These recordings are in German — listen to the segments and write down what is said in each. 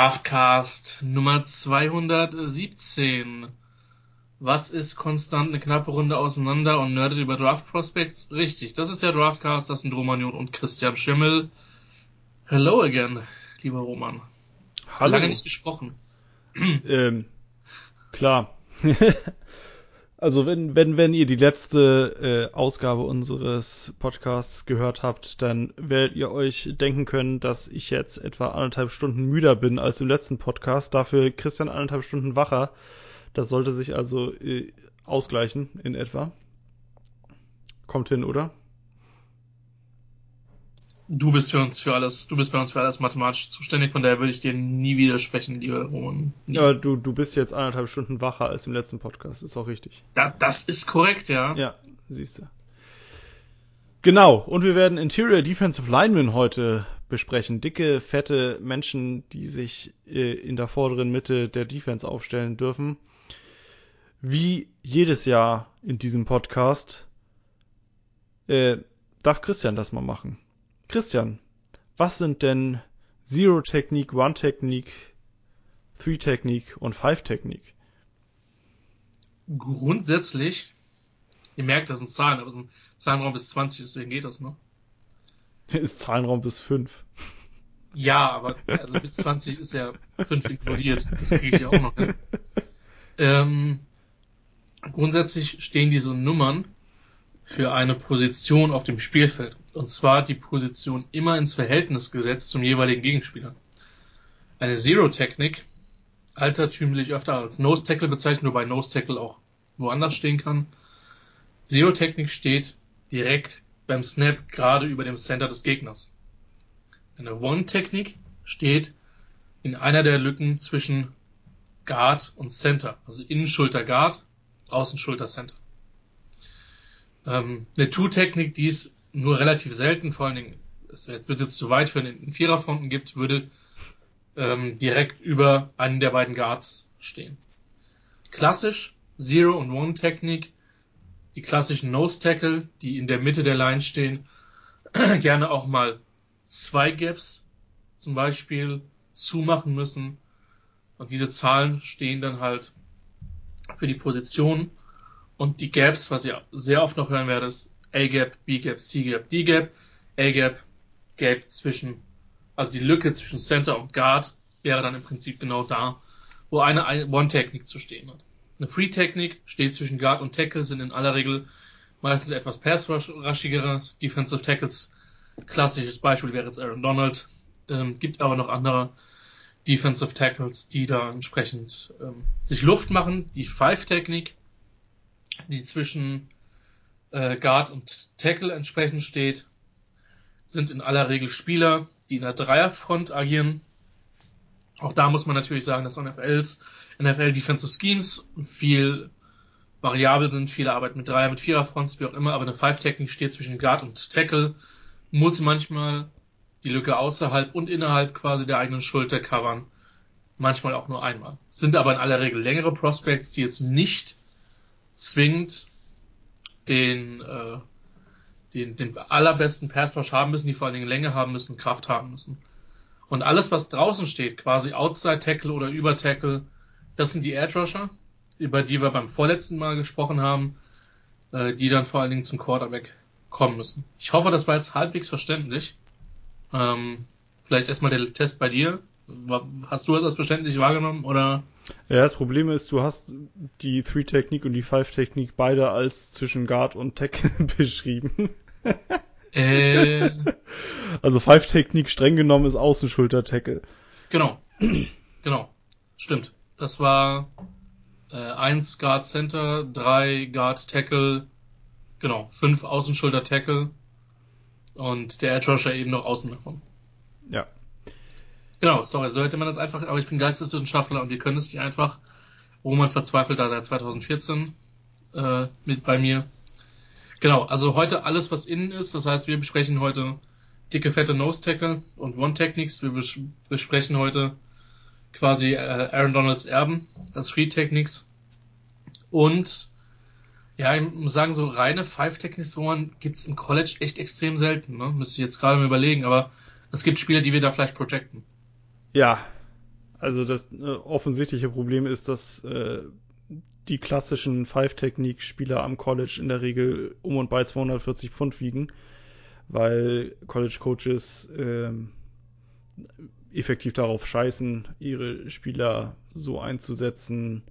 Draftcast Nummer 217. Was ist konstant eine knappe Runde auseinander und nerdet über Draft Prospects? Richtig, das ist der Draftcast, das sind Romanion und Christian Schimmel. Hello again, lieber Roman. Hallo. Lange nicht gesprochen. Ähm, klar. also wenn, wenn, wenn ihr die letzte äh, Ausgabe unseres Podcasts gehört habt, dann werdet ihr euch denken können, dass ich jetzt etwa anderthalb Stunden müder bin als im letzten Podcast. Dafür Christian anderthalb Stunden wacher. Das sollte sich also äh, ausgleichen in etwa. Kommt hin, oder? Du bist für uns für alles, du bist bei uns für alles mathematisch zuständig, von daher würde ich dir nie widersprechen, lieber Roman. Nie. Ja, du, du bist jetzt anderthalb Stunden wacher als im letzten Podcast. Ist auch richtig. Da, das ist korrekt, ja. Ja, siehst du. Genau, und wir werden Interior Defensive Linemen heute besprechen. Dicke, fette Menschen, die sich äh, in der vorderen Mitte der Defense aufstellen dürfen. Wie jedes Jahr in diesem Podcast äh, darf Christian das mal machen. Christian, was sind denn Zero Technik, One Technik, Three Technik und Five Technik? Grundsätzlich, ihr merkt, das sind Zahlen, aber es ist ein Zahlenraum bis 20, deswegen geht das, ne? Ist Zahlenraum bis 5. Ja, aber also bis 20 ist ja 5 inkludiert, das kriege ich ja auch noch hin. Ähm, grundsätzlich stehen diese Nummern für eine Position auf dem Spielfeld. Und zwar die Position immer ins Verhältnis gesetzt zum jeweiligen Gegenspieler. Eine Zero-Technik, altertümlich öfter als Nose-Tackle bezeichnet, wobei Nose-Tackle auch woanders stehen kann. Zero-Technik steht direkt beim Snap gerade über dem Center des Gegners. Eine One-Technik steht in einer der Lücken zwischen Guard und Center, also Innenschulter Guard, Außenschulter Center. Ähm, eine Two-Technik, die es nur relativ selten, vor allen Dingen, es wird jetzt zu weit für einen Viererfronten gibt, würde ähm, direkt über einen der beiden Guards stehen. Klassisch Zero und One Technik, die klassischen Nose Tackle, die in der Mitte der Line stehen, gerne auch mal zwei Gaps zum Beispiel zumachen müssen. Und diese Zahlen stehen dann halt für die Position und die Gaps, was ihr sehr oft noch hören werdet, A-Gap, B-Gap, C-Gap, D-Gap, A-Gap, Gap zwischen, also die Lücke zwischen Center und Guard wäre dann im Prinzip genau da, wo eine One-Technik zu stehen hat. Eine Free-Technik steht zwischen Guard und Tackle, sind in aller Regel meistens etwas pass-rushigere Defensive Tackles. Klassisches Beispiel wäre jetzt Aaron Donald, ähm, gibt aber noch andere Defensive Tackles, die da entsprechend ähm, sich Luft machen. Die Five-Technik die zwischen äh, Guard und Tackle entsprechend steht, sind in aller Regel Spieler, die in der Dreierfront agieren. Auch da muss man natürlich sagen, dass NFLs, NFL Defensive Schemes viel variabel sind, viele arbeiten mit Dreier, mit Viererfronts, wie auch immer, aber eine Five-Technik steht zwischen Guard und Tackle, muss manchmal die Lücke außerhalb und innerhalb quasi der eigenen Schulter covern. Manchmal auch nur einmal. Sind aber in aller Regel längere Prospects, die jetzt nicht zwingend den, äh, den, den allerbesten Passwash haben müssen, die vor allen Dingen Länge haben müssen, Kraft haben müssen. Und alles, was draußen steht, quasi Outside Tackle oder Über Tackle, das sind die Edge Rusher, über die wir beim vorletzten Mal gesprochen haben, äh, die dann vor allen Dingen zum Quarterback kommen müssen. Ich hoffe, das war jetzt halbwegs verständlich. Ähm, vielleicht erstmal der Test bei dir. Hast du es als verständlich wahrgenommen oder? Ja, das Problem ist, du hast die Three-Technik und die Five-Technik beide als zwischen Guard und Tackle beschrieben. Äh, also Five-Technik streng genommen ist Außenschulter-Tackle. genau, genau, stimmt. Das war äh, eins Guard Center, drei Guard Tackle, genau, fünf Außenschulter Tackle und der Edge Rusher eben noch außen davon. Ja. Genau, sorry, so hätte man das einfach, aber ich bin Geisteswissenschaftler und wir können es nicht einfach. Roman verzweifelt da seit 2014 äh, mit bei mir. Genau, also heute alles, was innen ist. Das heißt, wir besprechen heute dicke, fette Nose Tackle und One Techniques. Wir bes besprechen heute quasi äh, Aaron Donalds Erben als Free Techniques. Und ja, ich muss sagen, so reine Five Techniques gibt's im College echt extrem selten. Ne? Müsste ich jetzt gerade mal überlegen, aber es gibt Spieler, die wir da vielleicht projecten. Ja, also das äh, offensichtliche Problem ist, dass äh, die klassischen Five-Technique-Spieler am College in der Regel um und bei 240 Pfund wiegen, weil College-Coaches äh, effektiv darauf scheißen, ihre Spieler so einzusetzen,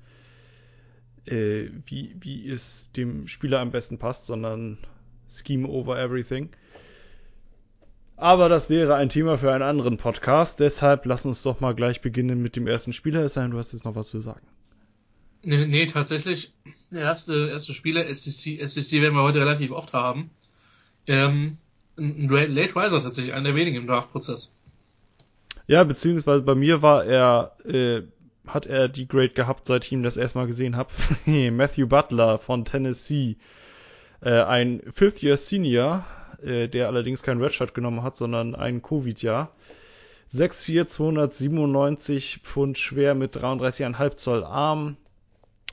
äh, wie, wie es dem Spieler am besten passt, sondern Scheme over everything. Aber das wäre ein Thema für einen anderen Podcast. Deshalb lass uns doch mal gleich beginnen mit dem ersten Spieler. Es sei denn, du hast jetzt noch was zu sagen. Nee, nee tatsächlich. Der erste, erste Spieler, SEC, SEC werden wir heute relativ oft haben. Ähm, ein Late Riser tatsächlich, einer der wenigen im Draft-Prozess. Ja, beziehungsweise bei mir war er, äh, hat er die Grade gehabt, seit ich ihn das erstmal gesehen habe. Matthew Butler von Tennessee. Äh, ein Fifth Year Senior, äh, der allerdings kein Redshirt genommen hat, sondern ein Covid-Jahr. 6'4, 297 Pfund schwer mit 33,5 Zoll Arm.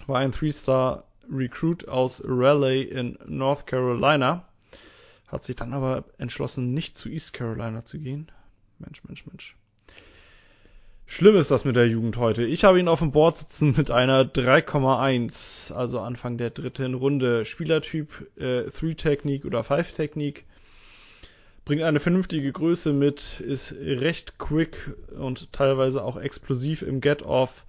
War ein Three-Star Recruit aus Raleigh in North Carolina. Hat sich dann aber entschlossen, nicht zu East Carolina zu gehen. Mensch, Mensch, Mensch. Schlimm ist das mit der Jugend heute. Ich habe ihn auf dem Board sitzen mit einer 3,1, also Anfang der dritten Runde. Spielertyp äh, 3-Technik oder 5-Technik. Bringt eine vernünftige Größe mit, ist recht quick und teilweise auch explosiv im Get-Off.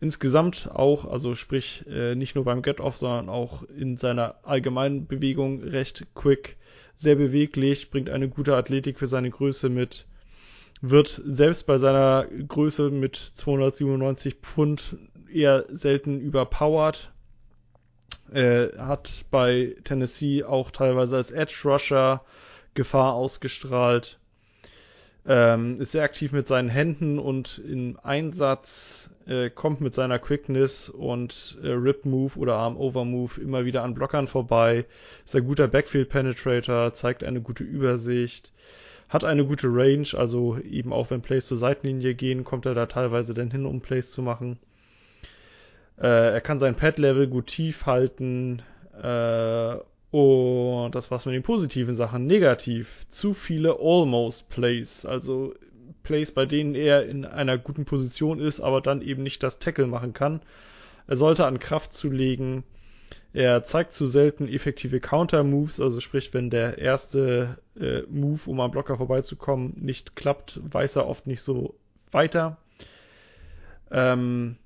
Insgesamt auch, also sprich äh, nicht nur beim Get-Off, sondern auch in seiner allgemeinen Bewegung recht quick, sehr beweglich, bringt eine gute Athletik für seine Größe mit wird selbst bei seiner Größe mit 297 Pfund eher selten überpowered. Äh, hat bei Tennessee auch teilweise als Edge Rusher Gefahr ausgestrahlt. Ähm, ist sehr aktiv mit seinen Händen und im Einsatz, äh, kommt mit seiner Quickness und äh, Rip Move oder Arm Over Move immer wieder an Blockern vorbei. Ist ein guter Backfield Penetrator, zeigt eine gute Übersicht hat eine gute Range, also eben auch wenn Plays zur Seitenlinie gehen, kommt er da teilweise dann hin, um Plays zu machen. Äh, er kann sein Pad-Level gut tief halten. Und das war's mit den positiven Sachen. Negativ. Zu viele Almost Plays. Also Plays, bei denen er in einer guten Position ist, aber dann eben nicht das Tackle machen kann. Er sollte an Kraft zulegen. Er zeigt zu selten effektive Counter-Moves, also sprich, wenn der erste äh, Move, um am Blocker vorbeizukommen, nicht klappt, weiß er oft nicht so weiter. Ähm,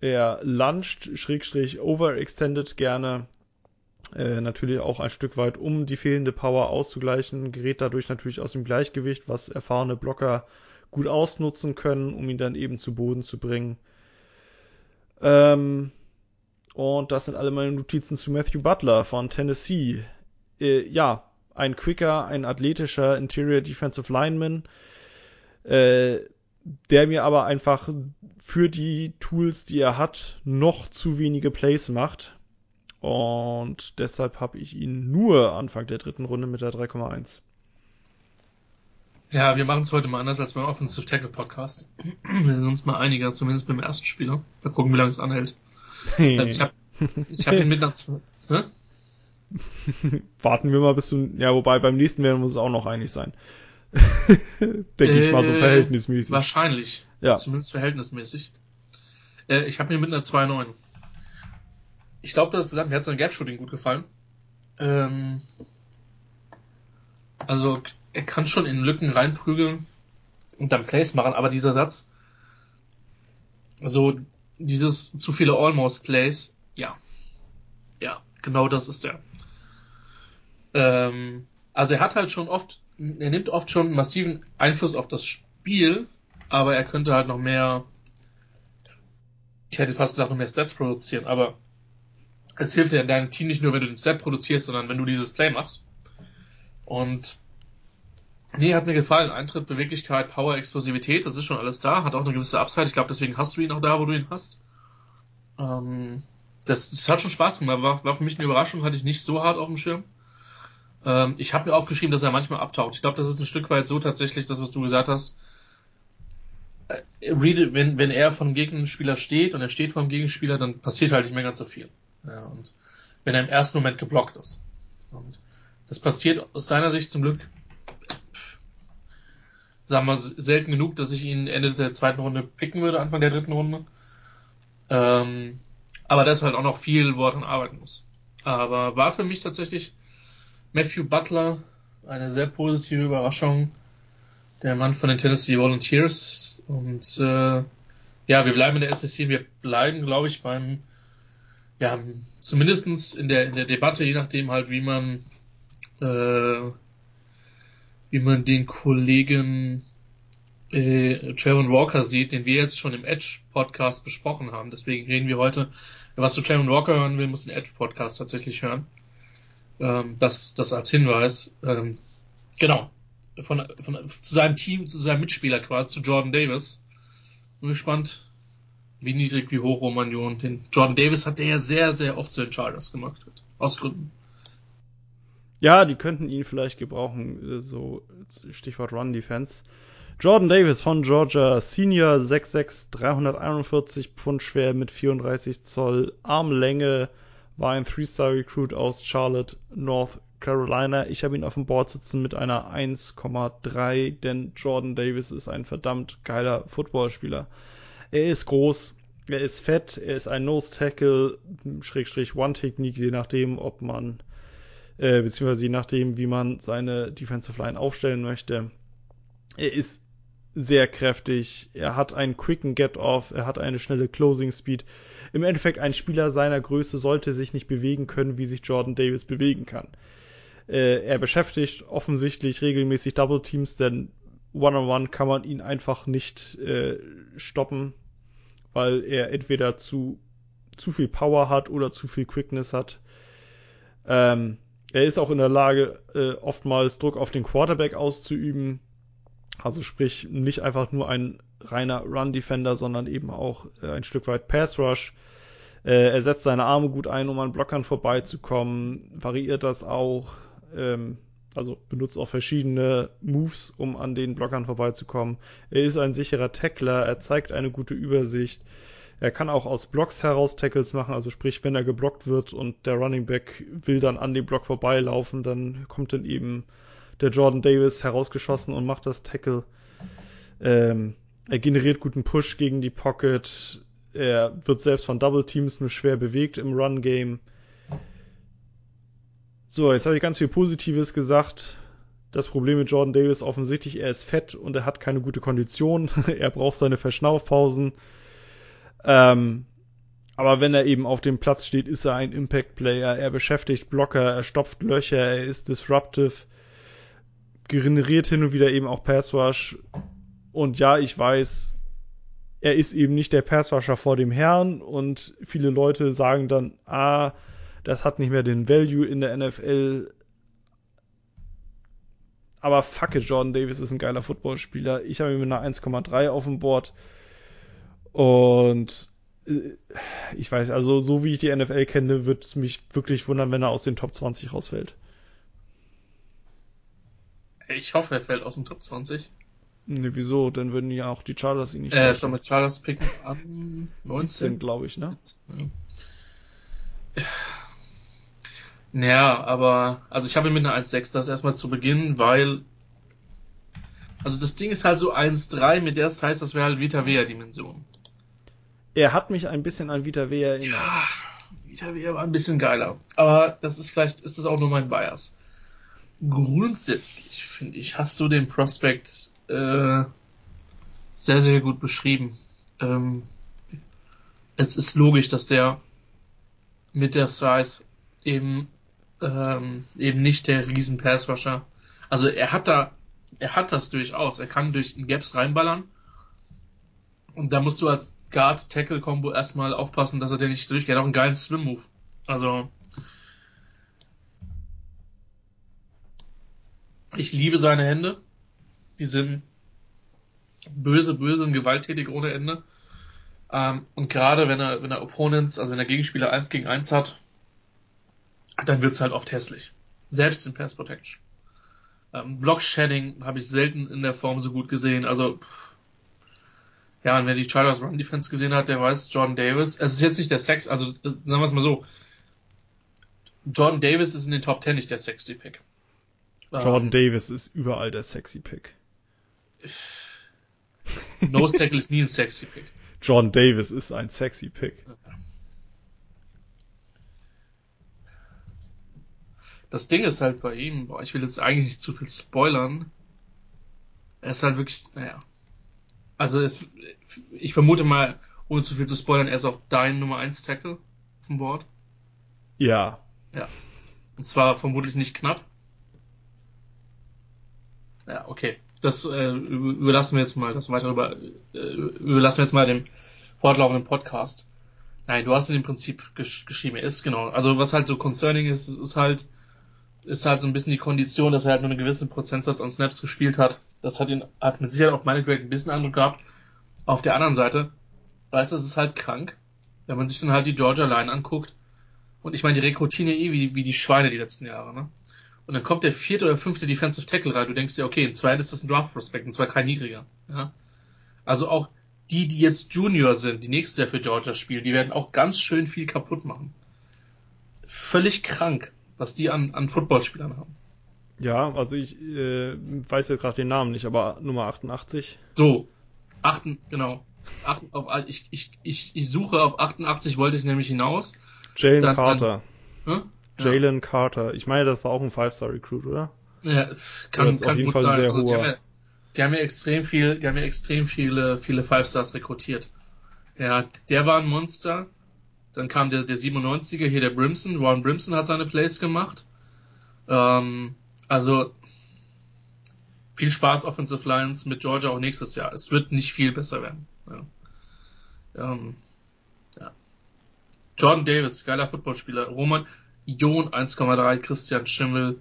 er luncht, schrägstrich overextended gerne. Äh, natürlich auch ein Stück weit, um die fehlende Power auszugleichen, gerät dadurch natürlich aus dem Gleichgewicht, was erfahrene Blocker gut ausnutzen können, um ihn dann eben zu Boden zu bringen. Ähm, und das sind alle meine Notizen zu Matthew Butler von Tennessee. Äh, ja, ein quicker, ein athletischer Interior Defensive Lineman, äh, der mir aber einfach für die Tools, die er hat, noch zu wenige Plays macht. Und deshalb habe ich ihn nur Anfang der dritten Runde mit der 3,1. Ja, wir machen es heute mal anders als beim Offensive Tackle Podcast. Wir sind uns mal einiger, zumindest beim ersten Spieler. Mal gucken, wie lange es anhält. ich habe ich hab ihn mit nach. Warten wir mal bis zu. Ja, wobei beim nächsten werden wir uns auch noch einig sein. Denke äh, ich mal so äh, verhältnismäßig. Wahrscheinlich. Ja. Zumindest verhältnismäßig. Äh, ich habe mir mit einer 2,9. Ich glaube, das mir hat sein Gap-Shooting gut gefallen. Ähm, also, er kann schon in Lücken reinprügeln und dann Plays machen, aber dieser Satz, also dieses zu viele Almost Plays, ja. Ja, genau das ist der. Ähm, also er hat halt schon oft, er nimmt oft schon massiven Einfluss auf das Spiel, aber er könnte halt noch mehr, ich hätte fast gesagt, noch mehr Stats produzieren, aber es hilft dir in deinem Team nicht nur, wenn du den Stat produzierst, sondern wenn du dieses Play machst. Und nee, hat mir gefallen. Eintritt, Beweglichkeit, Power, Explosivität, das ist schon alles da, hat auch eine gewisse Upside. Ich glaube, deswegen hast du ihn auch da, wo du ihn hast. Ähm, das, das hat schon Spaß gemacht, war, war für mich eine Überraschung, hatte ich nicht so hart auf dem Schirm. Ähm, ich habe mir aufgeschrieben, dass er manchmal abtaucht. Ich glaube, das ist ein Stück weit so tatsächlich, das, was du gesagt hast. Äh, wenn, wenn er vom Gegenspieler steht und er steht vom Gegenspieler, dann passiert halt nicht mehr ganz so viel. Ja, und wenn er im ersten Moment geblockt ist. Und das passiert aus seiner Sicht zum Glück sagen wir, selten genug, dass ich ihn Ende der zweiten Runde picken würde, Anfang der dritten Runde. Ähm, aber das halt auch noch viel, wo dran arbeiten muss. Aber war für mich tatsächlich Matthew Butler eine sehr positive Überraschung. Der Mann von den Tennessee Volunteers. Und äh, ja, wir bleiben in der SEC, wir bleiben, glaube ich, beim, ja, zumindestens in der, in der Debatte, je nachdem halt, wie man, äh, wie man den Kollegen äh, Trayvon Walker sieht, den wir jetzt schon im Edge-Podcast besprochen haben. Deswegen reden wir heute, was zu Trayvon Walker hören will, muss den Edge-Podcast tatsächlich hören. Ähm, das, das als Hinweis. Ähm, genau. Von, von, zu seinem Team, zu seinem Mitspieler quasi, zu Jordan Davis. Bin gespannt, wie niedrig, wie hoch Romagnon den Jordan Davis hat, der ja sehr, sehr oft zu den Chargers gemacht wird. Aus Gründen. Ja, die könnten ihn vielleicht gebrauchen, äh, so Stichwort Run Defense. Jordan Davis von Georgia, Senior 6'6, 341 Pfund schwer mit 34 Zoll Armlänge, war ein Three-Star-Recruit aus Charlotte, North Carolina. Ich habe ihn auf dem Board sitzen mit einer 1,3, denn Jordan Davis ist ein verdammt geiler Footballspieler. Er ist groß, er ist fett, er ist ein Nose-Tackle, Schrägstrich One-Technik, je nachdem, ob man, äh, beziehungsweise je nachdem, wie man seine Defensive Line aufstellen möchte. Er ist sehr kräftig. Er hat einen quicken Get-Off, er hat eine schnelle Closing Speed. Im Endeffekt ein Spieler seiner Größe sollte sich nicht bewegen können, wie sich Jordan Davis bewegen kann. Äh, er beschäftigt offensichtlich regelmäßig Double Teams, denn One-on-One -on -one kann man ihn einfach nicht äh, stoppen, weil er entweder zu, zu viel Power hat oder zu viel Quickness hat. Ähm, er ist auch in der Lage, äh, oftmals Druck auf den Quarterback auszuüben also sprich, nicht einfach nur ein reiner Run-Defender, sondern eben auch äh, ein Stück weit Pass-Rush. Äh, er setzt seine Arme gut ein, um an Blockern vorbeizukommen, variiert das auch, ähm, also benutzt auch verschiedene Moves, um an den Blockern vorbeizukommen. Er ist ein sicherer Tackler, er zeigt eine gute Übersicht. Er kann auch aus Blocks heraus Tackles machen, also sprich, wenn er geblockt wird und der Running Back will dann an dem Block vorbeilaufen, dann kommt dann eben der Jordan Davis herausgeschossen und macht das Tackle. Ähm, er generiert guten Push gegen die Pocket. Er wird selbst von Double Teams nur schwer bewegt im Run Game. So, jetzt habe ich ganz viel Positives gesagt. Das Problem mit Jordan Davis offensichtlich, er ist fett und er hat keine gute Kondition. er braucht seine Verschnaufpausen. Ähm, aber wenn er eben auf dem Platz steht, ist er ein Impact Player. Er beschäftigt Blocker, er stopft Löcher, er ist disruptive generiert hin und wieder eben auch Passwash. Und ja, ich weiß, er ist eben nicht der Passwasher vor dem Herrn und viele Leute sagen dann, ah, das hat nicht mehr den Value in der NFL. Aber fuck it, Jordan Davis ist ein geiler Footballspieler. Ich habe ihn mit einer 1,3 auf dem Board. Und äh, ich weiß, also so wie ich die NFL kenne, wird es mich wirklich wundern, wenn er aus den Top 20 rausfällt. Ich hoffe, er fällt aus dem Top 20. Ne, wieso? Dann würden ja auch die Chargers ihn nicht Äh, schon mit Chargers picken an 19, glaube ich, ne? Ja. Naja, aber, also ich habe ihn mit einer 1,6, das erstmal zu Beginn, weil, also das Ding ist halt so 1,3, mit der Size, das wäre halt Vita Vea Dimension. Er hat mich ein bisschen an Vita Vea erinnert. Ja, Vita Vea war ein bisschen geiler. Aber das ist vielleicht, ist das auch nur mein Bias grundsätzlich, finde ich, hast du den Prospect äh, sehr, sehr gut beschrieben. Ähm, es ist logisch, dass der mit der Size eben ähm, eben nicht der riesen Passrusher. Also er hat da, er hat das durchaus. Er kann durch den Gaps reinballern. Und da musst du als Guard-Tackle-Kombo erstmal aufpassen, dass er dir nicht durchgeht. Auch einen geilen Swim-Move. Also Ich liebe seine Hände. Die sind böse, böse und gewalttätig ohne Ende. Ähm, und gerade wenn er, wenn er Opponents, also wenn er Gegenspieler 1 gegen 1 hat, dann wird's halt oft hässlich. Selbst in Pass Protection. Ähm, Block Shedding habe ich selten in der Form so gut gesehen. Also, pff. ja, und wer die Chargers Run Defense gesehen hat, der weiß, Jordan Davis, es ist jetzt nicht der Sex, also äh, sagen wir es mal so, Jordan Davis ist in den Top 10 nicht der sexy Pick. Jordan ähm, Davis ist überall der sexy Pick. Nose Tackle ist nie ein sexy Pick. John Davis ist ein sexy Pick. Das Ding ist halt bei ihm, boah, ich will jetzt eigentlich nicht zu viel spoilern. Er ist halt wirklich, naja. Also es, ich vermute mal, ohne zu viel zu spoilern, er ist auch dein Nummer 1 Tackle dem Board. Ja. Ja. Und zwar vermutlich nicht knapp. Ja, okay. Das äh, überlassen wir jetzt mal, das weiter über, äh, überlassen wir jetzt mal dem fortlaufenden Podcast. Nein, du hast ihn im Prinzip gesch geschrieben. Er ist genau. Also was halt so concerning ist, ist halt, ist halt so ein bisschen die Kondition, dass er halt nur einen gewissen Prozentsatz an Snaps gespielt hat. Das hat ihn, hat mit Sicherheit auf meine Grade ein bisschen Eindruck gehabt. Auf der anderen Seite, weißt du, es ist halt krank, wenn man sich dann halt die Georgia Line anguckt. Und ich meine, die rekrutieren ja eh wie, wie die Schweine die letzten Jahre, ne? Und dann kommt der vierte oder fünfte Defensive Tackle rein. Du denkst dir, okay, in zwei ist das ein Draft Prospect, und zwar kein niedriger. Ja? Also auch die, die jetzt Junior sind, die nächstes Jahr für Georgia spielen, die werden auch ganz schön viel kaputt machen. Völlig krank, was die an, an Footballspielern haben. Ja, also ich äh, weiß ja gerade den Namen nicht, aber Nummer 88. So, achten, genau. Acht, auf, ich, ich, ich, ich suche auf 88, wollte ich nämlich hinaus. Jalen Carter. Hm? Jalen ja. Carter. Ich meine, das war auch ein Five-Star-Recruit, oder? Ja, kann, kann auf jeden gut Fall sein. sehr Also die, haben hoher. ja, die haben ja extrem viel, die haben ja extrem viele, viele Five Stars rekrutiert. Ja, der war ein Monster. Dann kam der, der 97er, hier der Brimson. Ron Brimson hat seine Plays gemacht. Ähm, also, viel Spaß Offensive Lines mit Georgia auch nächstes Jahr. Es wird nicht viel besser werden. Ja. Ähm, ja. Jordan Davis, geiler Footballspieler. Roman Jon 1,3, Christian Schimmel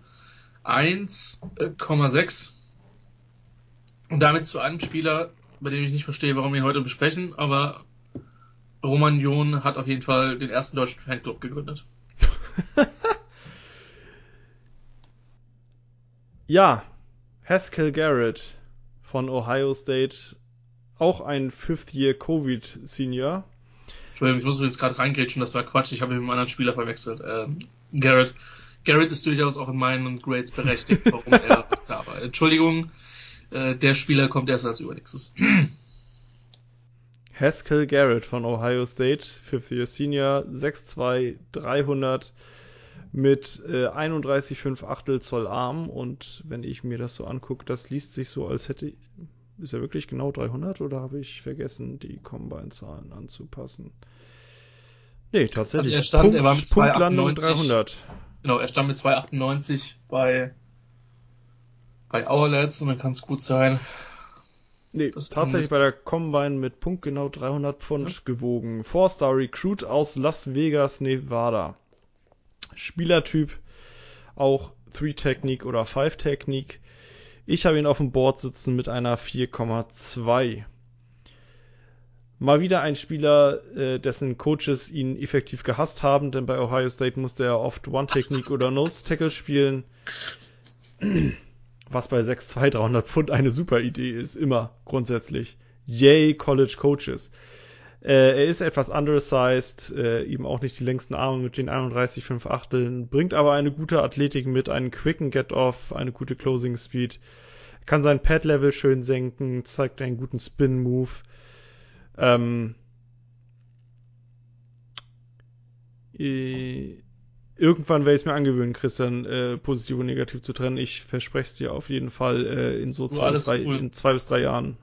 1,6. Und damit zu einem Spieler, bei dem ich nicht verstehe, warum wir ihn heute besprechen, aber Roman Jon hat auf jeden Fall den ersten deutschen Fanclub gegründet. Ja, Haskell Garrett von Ohio State, auch ein Fifth-Year Covid-Senior. Entschuldigung, ich muss jetzt gerade reingrätschen, das war Quatsch, ich habe ihn mit einem anderen Spieler verwechselt. Ähm, Garrett. Garrett ist durchaus auch in meinen Grades berechtigt, warum er da war. Entschuldigung, äh, der Spieler kommt erst als übernächstes. Haskell Garrett von Ohio State, Fifth Year Senior, 6'2, 300 mit äh, 31,5 Achtel Zoll Arm und wenn ich mir das so angucke, das liest sich so, als hätte ist er wirklich genau 300 oder habe ich vergessen, die Combine-Zahlen anzupassen? Nee, tatsächlich. Also er stand, er war mit Punktlandung 2,98. 300. Genau, er stand mit 2,98 bei, bei Hourlets und dann kann es gut sein. Nee, Das- tatsächlich bei der Combine mit punktgenau 300 Pfund Ja. gewogen. Four-Star Recruit aus Las Vegas, Nevada. Spielertyp auch 3-Technik oder 5-Technik. Ich habe ihn auf dem Board sitzen mit einer 4,2. Mal wieder ein Spieler, äh, dessen Coaches ihn effektiv gehasst haben, denn bei Ohio State musste er oft One-Technik oder Nose-Tackle spielen. Was bei 6'2 300 Pfund eine super Idee ist, immer grundsätzlich. Yay, College Coaches. Äh, er ist etwas undersized, äh, eben auch nicht die längsten Arme mit den 31,5 Achteln, bringt aber eine gute Athletik mit, einen quicken Get-Off, eine gute Closing Speed, kann sein Pad-Level schön senken, zeigt einen guten Spin-Move. Ähm, äh, irgendwann werde ich es mir angewöhnen, Christian, äh, positiv und negativ zu trennen. Ich verspreche es dir auf jeden Fall äh, in so zwei bis, drei, cool. in zwei bis drei Jahren.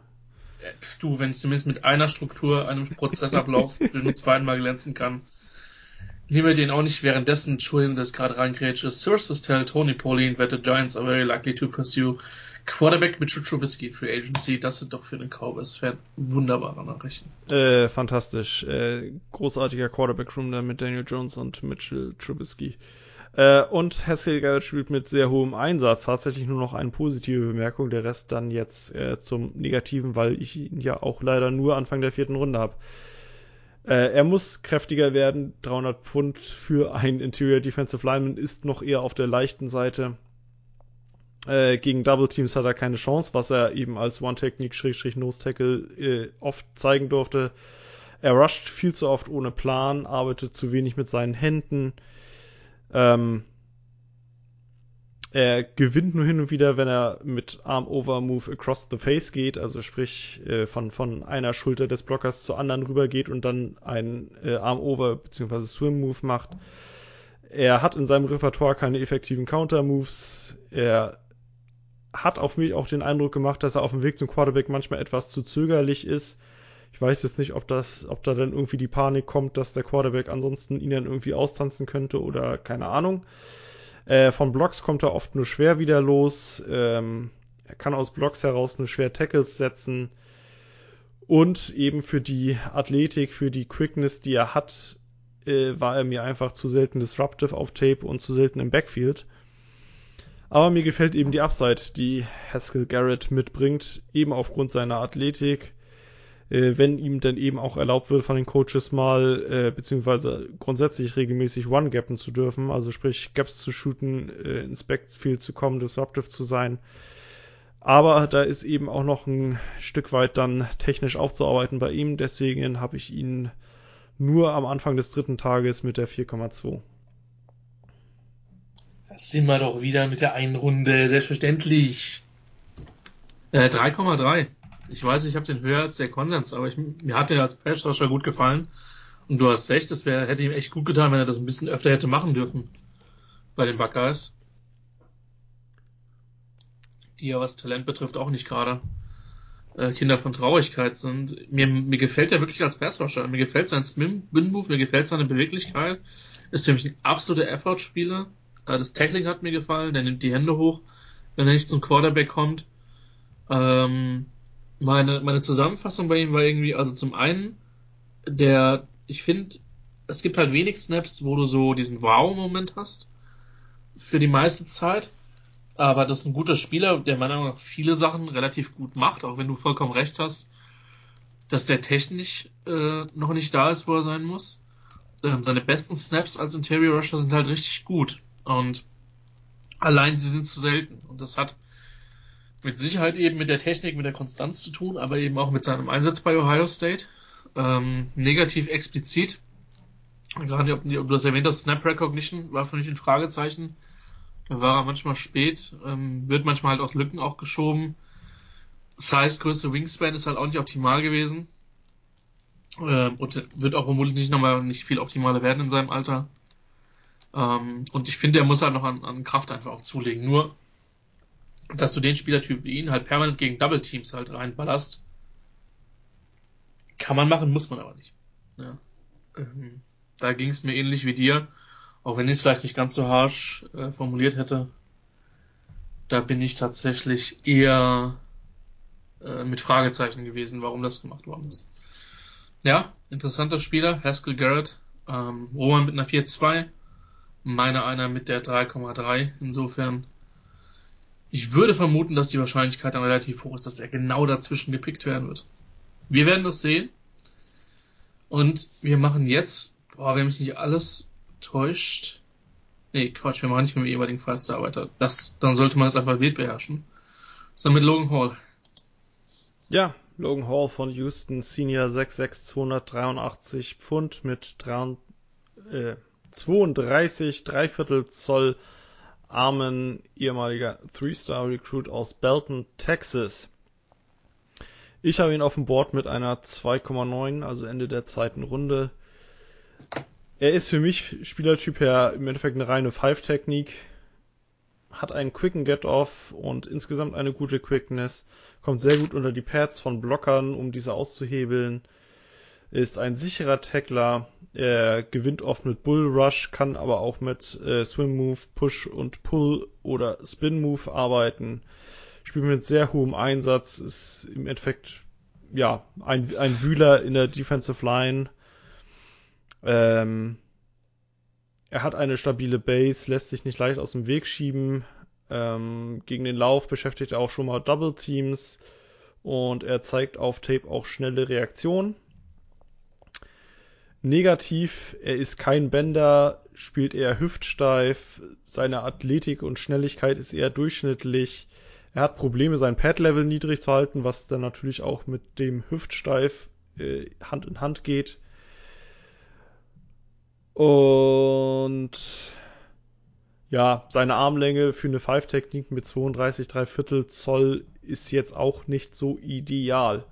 Äh, Du, wenn ich zumindest mit einer Struktur, einem Prozessablauf zwischen den zweiten Mal glänzen kann, nehmen wir den auch nicht währenddessen, Entschuldigung, dass ich gerade reingrätsche. Sources tell Tony Pauline that the Giants are very likely to pursue Quarterback Mitchell Trubisky Free Agency. Das sind doch für den Cowboys-Fan wunderbare Nachrichten. Äh, fantastisch. Äh, großartiger Quarterback-Room da mit Daniel Jones und Mitchell Trubisky. Äh, und Haskell Garrett spielt mit sehr hohem Einsatz. Tatsächlich nur noch eine positive Bemerkung. Der Rest dann jetzt äh, zum Negativen, weil ich ihn ja auch leider nur Anfang der vierten Runde habe. Äh, er muss kräftiger werden. 300 Pfund für ein Interior Defensive Lineman ist noch eher auf der leichten Seite. Äh, gegen Double Teams hat er keine Chance, was er eben als One-Technique-Nose-Tackle äh, oft zeigen durfte. Er rusht viel zu oft ohne Plan, arbeitet zu wenig mit seinen Händen. Ähm, Er gewinnt nur hin und wieder, wenn er mit Arm-Over-Move across the face geht, also sprich äh, von, von einer Schulter des Blockers zur anderen rüber geht und dann einen äh, Arm-Over bzw. Swim-Move macht. Er hat in seinem Repertoire keine effektiven Counter-Moves. Er hat auf mich auch den Eindruck gemacht, dass er auf dem Weg zum Quarterback manchmal etwas zu zögerlich ist. Ich weiß jetzt nicht, ob das, ob da dann irgendwie die Panik kommt, dass der Quarterback ansonsten ihn dann irgendwie austanzen könnte oder keine Ahnung. Äh, von Blocks kommt er oft nur schwer wieder los. Ähm, er kann aus Blocks heraus nur schwer Tackles setzen. Und eben für die Athletik, für die Quickness, die er hat, äh, war er mir einfach zu selten disruptive auf Tape und zu selten im Backfield. Aber mir gefällt eben die Upside, die Haskell Garrett mitbringt, eben aufgrund seiner Athletik, wenn ihm dann eben auch erlaubt wird von den Coaches mal, äh, beziehungsweise grundsätzlich regelmäßig One-Gappen zu dürfen, also sprich Gaps zu shooten, äh, ins Backfield zu kommen, disruptive zu sein. Aber da ist eben auch noch ein Stück weit dann technisch aufzuarbeiten bei ihm, deswegen habe ich ihn nur am Anfang des dritten Tages mit der 4,2. Da sind wir doch wieder mit der einen Runde, selbstverständlich. Äh, 3,3 ich weiß, ich habe den höher als der Konsens, aber ich, mir hat der als Patch Rusher gut gefallen. Und du hast recht, es wäre, hätte ihm echt gut getan, wenn er das ein bisschen öfter hätte machen dürfen. Bei den Buckeyes. Die ja, was Talent betrifft, auch nicht gerade äh, Kinder von Traurigkeit sind. Mir, mir gefällt er wirklich als Passrusher. Mir gefällt sein Spin-Move, mir gefällt seine Beweglichkeit. Ist für mich ein absoluter Effort-Spieler. Äh, das Tackling hat mir gefallen. Der nimmt die Hände hoch, wenn er nicht zum Quarterback kommt. Ähm, meine, meine Zusammenfassung bei ihm war irgendwie, also zum einen, der, ich finde, es gibt halt wenig Snaps, wo du so diesen Wow-Moment hast. Für die meiste Zeit. Aber das ist ein guter Spieler, der meiner Meinung nach viele Sachen relativ gut macht, auch wenn du vollkommen recht hast, dass der technisch äh, noch nicht da ist, wo er sein muss. Ähm, seine besten Snaps als Interior Rusher sind halt richtig gut. Und allein sie sind zu selten. Und das hat mit Sicherheit eben mit der Technik, mit der Konstanz zu tun, aber eben auch mit seinem Einsatz bei Ohio State. Ähm, negativ explizit. Gerade ob, ob du das erwähnt hast, Snap Recognition war für mich ein Fragezeichen. Da war er manchmal spät, ähm, wird manchmal halt aus Lücken auch geschoben. Size, Größe, Wingspan ist halt auch nicht optimal gewesen. Ähm, und wird auch vermutlich nicht nochmal nicht viel optimaler werden in seinem Alter. Ähm, und ich finde, er muss halt noch an, an Kraft einfach auch zulegen. Nur dass du den Spielertyp wie ihn halt permanent gegen Double Teams halt reinballerst. Kann man machen, muss man aber nicht. Ja. Ähm, da ging es mir ähnlich wie dir, auch wenn ich es vielleicht nicht ganz so harsh äh, formuliert hätte. Da bin ich tatsächlich eher äh, mit Fragezeichen gewesen, warum das gemacht worden ist. Ja, interessanter Spieler, Haskell Garrett, ähm, Roman mit einer 4-2, meiner einer mit der 3,3. Insofern ich würde vermuten, dass die Wahrscheinlichkeit dann relativ hoch ist, dass er genau dazwischen gepickt werden wird. Wir werden das sehen. Und wir machen jetzt, boah, wenn mich nicht alles täuscht. Nee, Quatsch, wir machen nicht mit dem ehemaligen Five-Star. Das, dann sollte man das einfach wild beherrschen. Ist dann mit Logan Hall? Ja, Logan Hall von Houston, Senior 6'6", 283 Pfund mit 3, äh, 32 Dreiviertel Zoll Armen, ehemaliger Three-Star-Recruit aus Belton, Texas. Ich habe ihn auf dem Board mit einer 2,9, also Ende der zweiten Runde. Er ist für mich Spielertyp her im Endeffekt eine reine Five-Technik, hat einen quicken Get-Off und insgesamt eine gute Quickness, kommt sehr gut unter die Pads von Blockern, um diese auszuhebeln, ist ein sicherer Tackler, er gewinnt oft mit Bull Rush, kann aber auch mit äh, Swim Move, Push und Pull oder Spin Move arbeiten. Spielt mit sehr hohem Einsatz, ist im Endeffekt ja ein, ein Wühler in der Defensive Line. Ähm, er hat eine stabile Base, lässt sich nicht leicht aus dem Weg schieben. Ähm, gegen den Lauf beschäftigt er auch schon mal Double Teams und er zeigt auf Tape auch schnelle Reaktionen. Negativ, er ist kein Bender, spielt eher hüftsteif, seine Athletik und Schnelligkeit ist eher durchschnittlich. Er hat Probleme, sein Pad-Level niedrig zu halten, was dann natürlich auch mit dem Hüftsteif äh, Hand in Hand geht. Und ja, seine Armlänge für eine Five-Technik mit 32 3 Viertel Zoll ist jetzt auch nicht so ideal.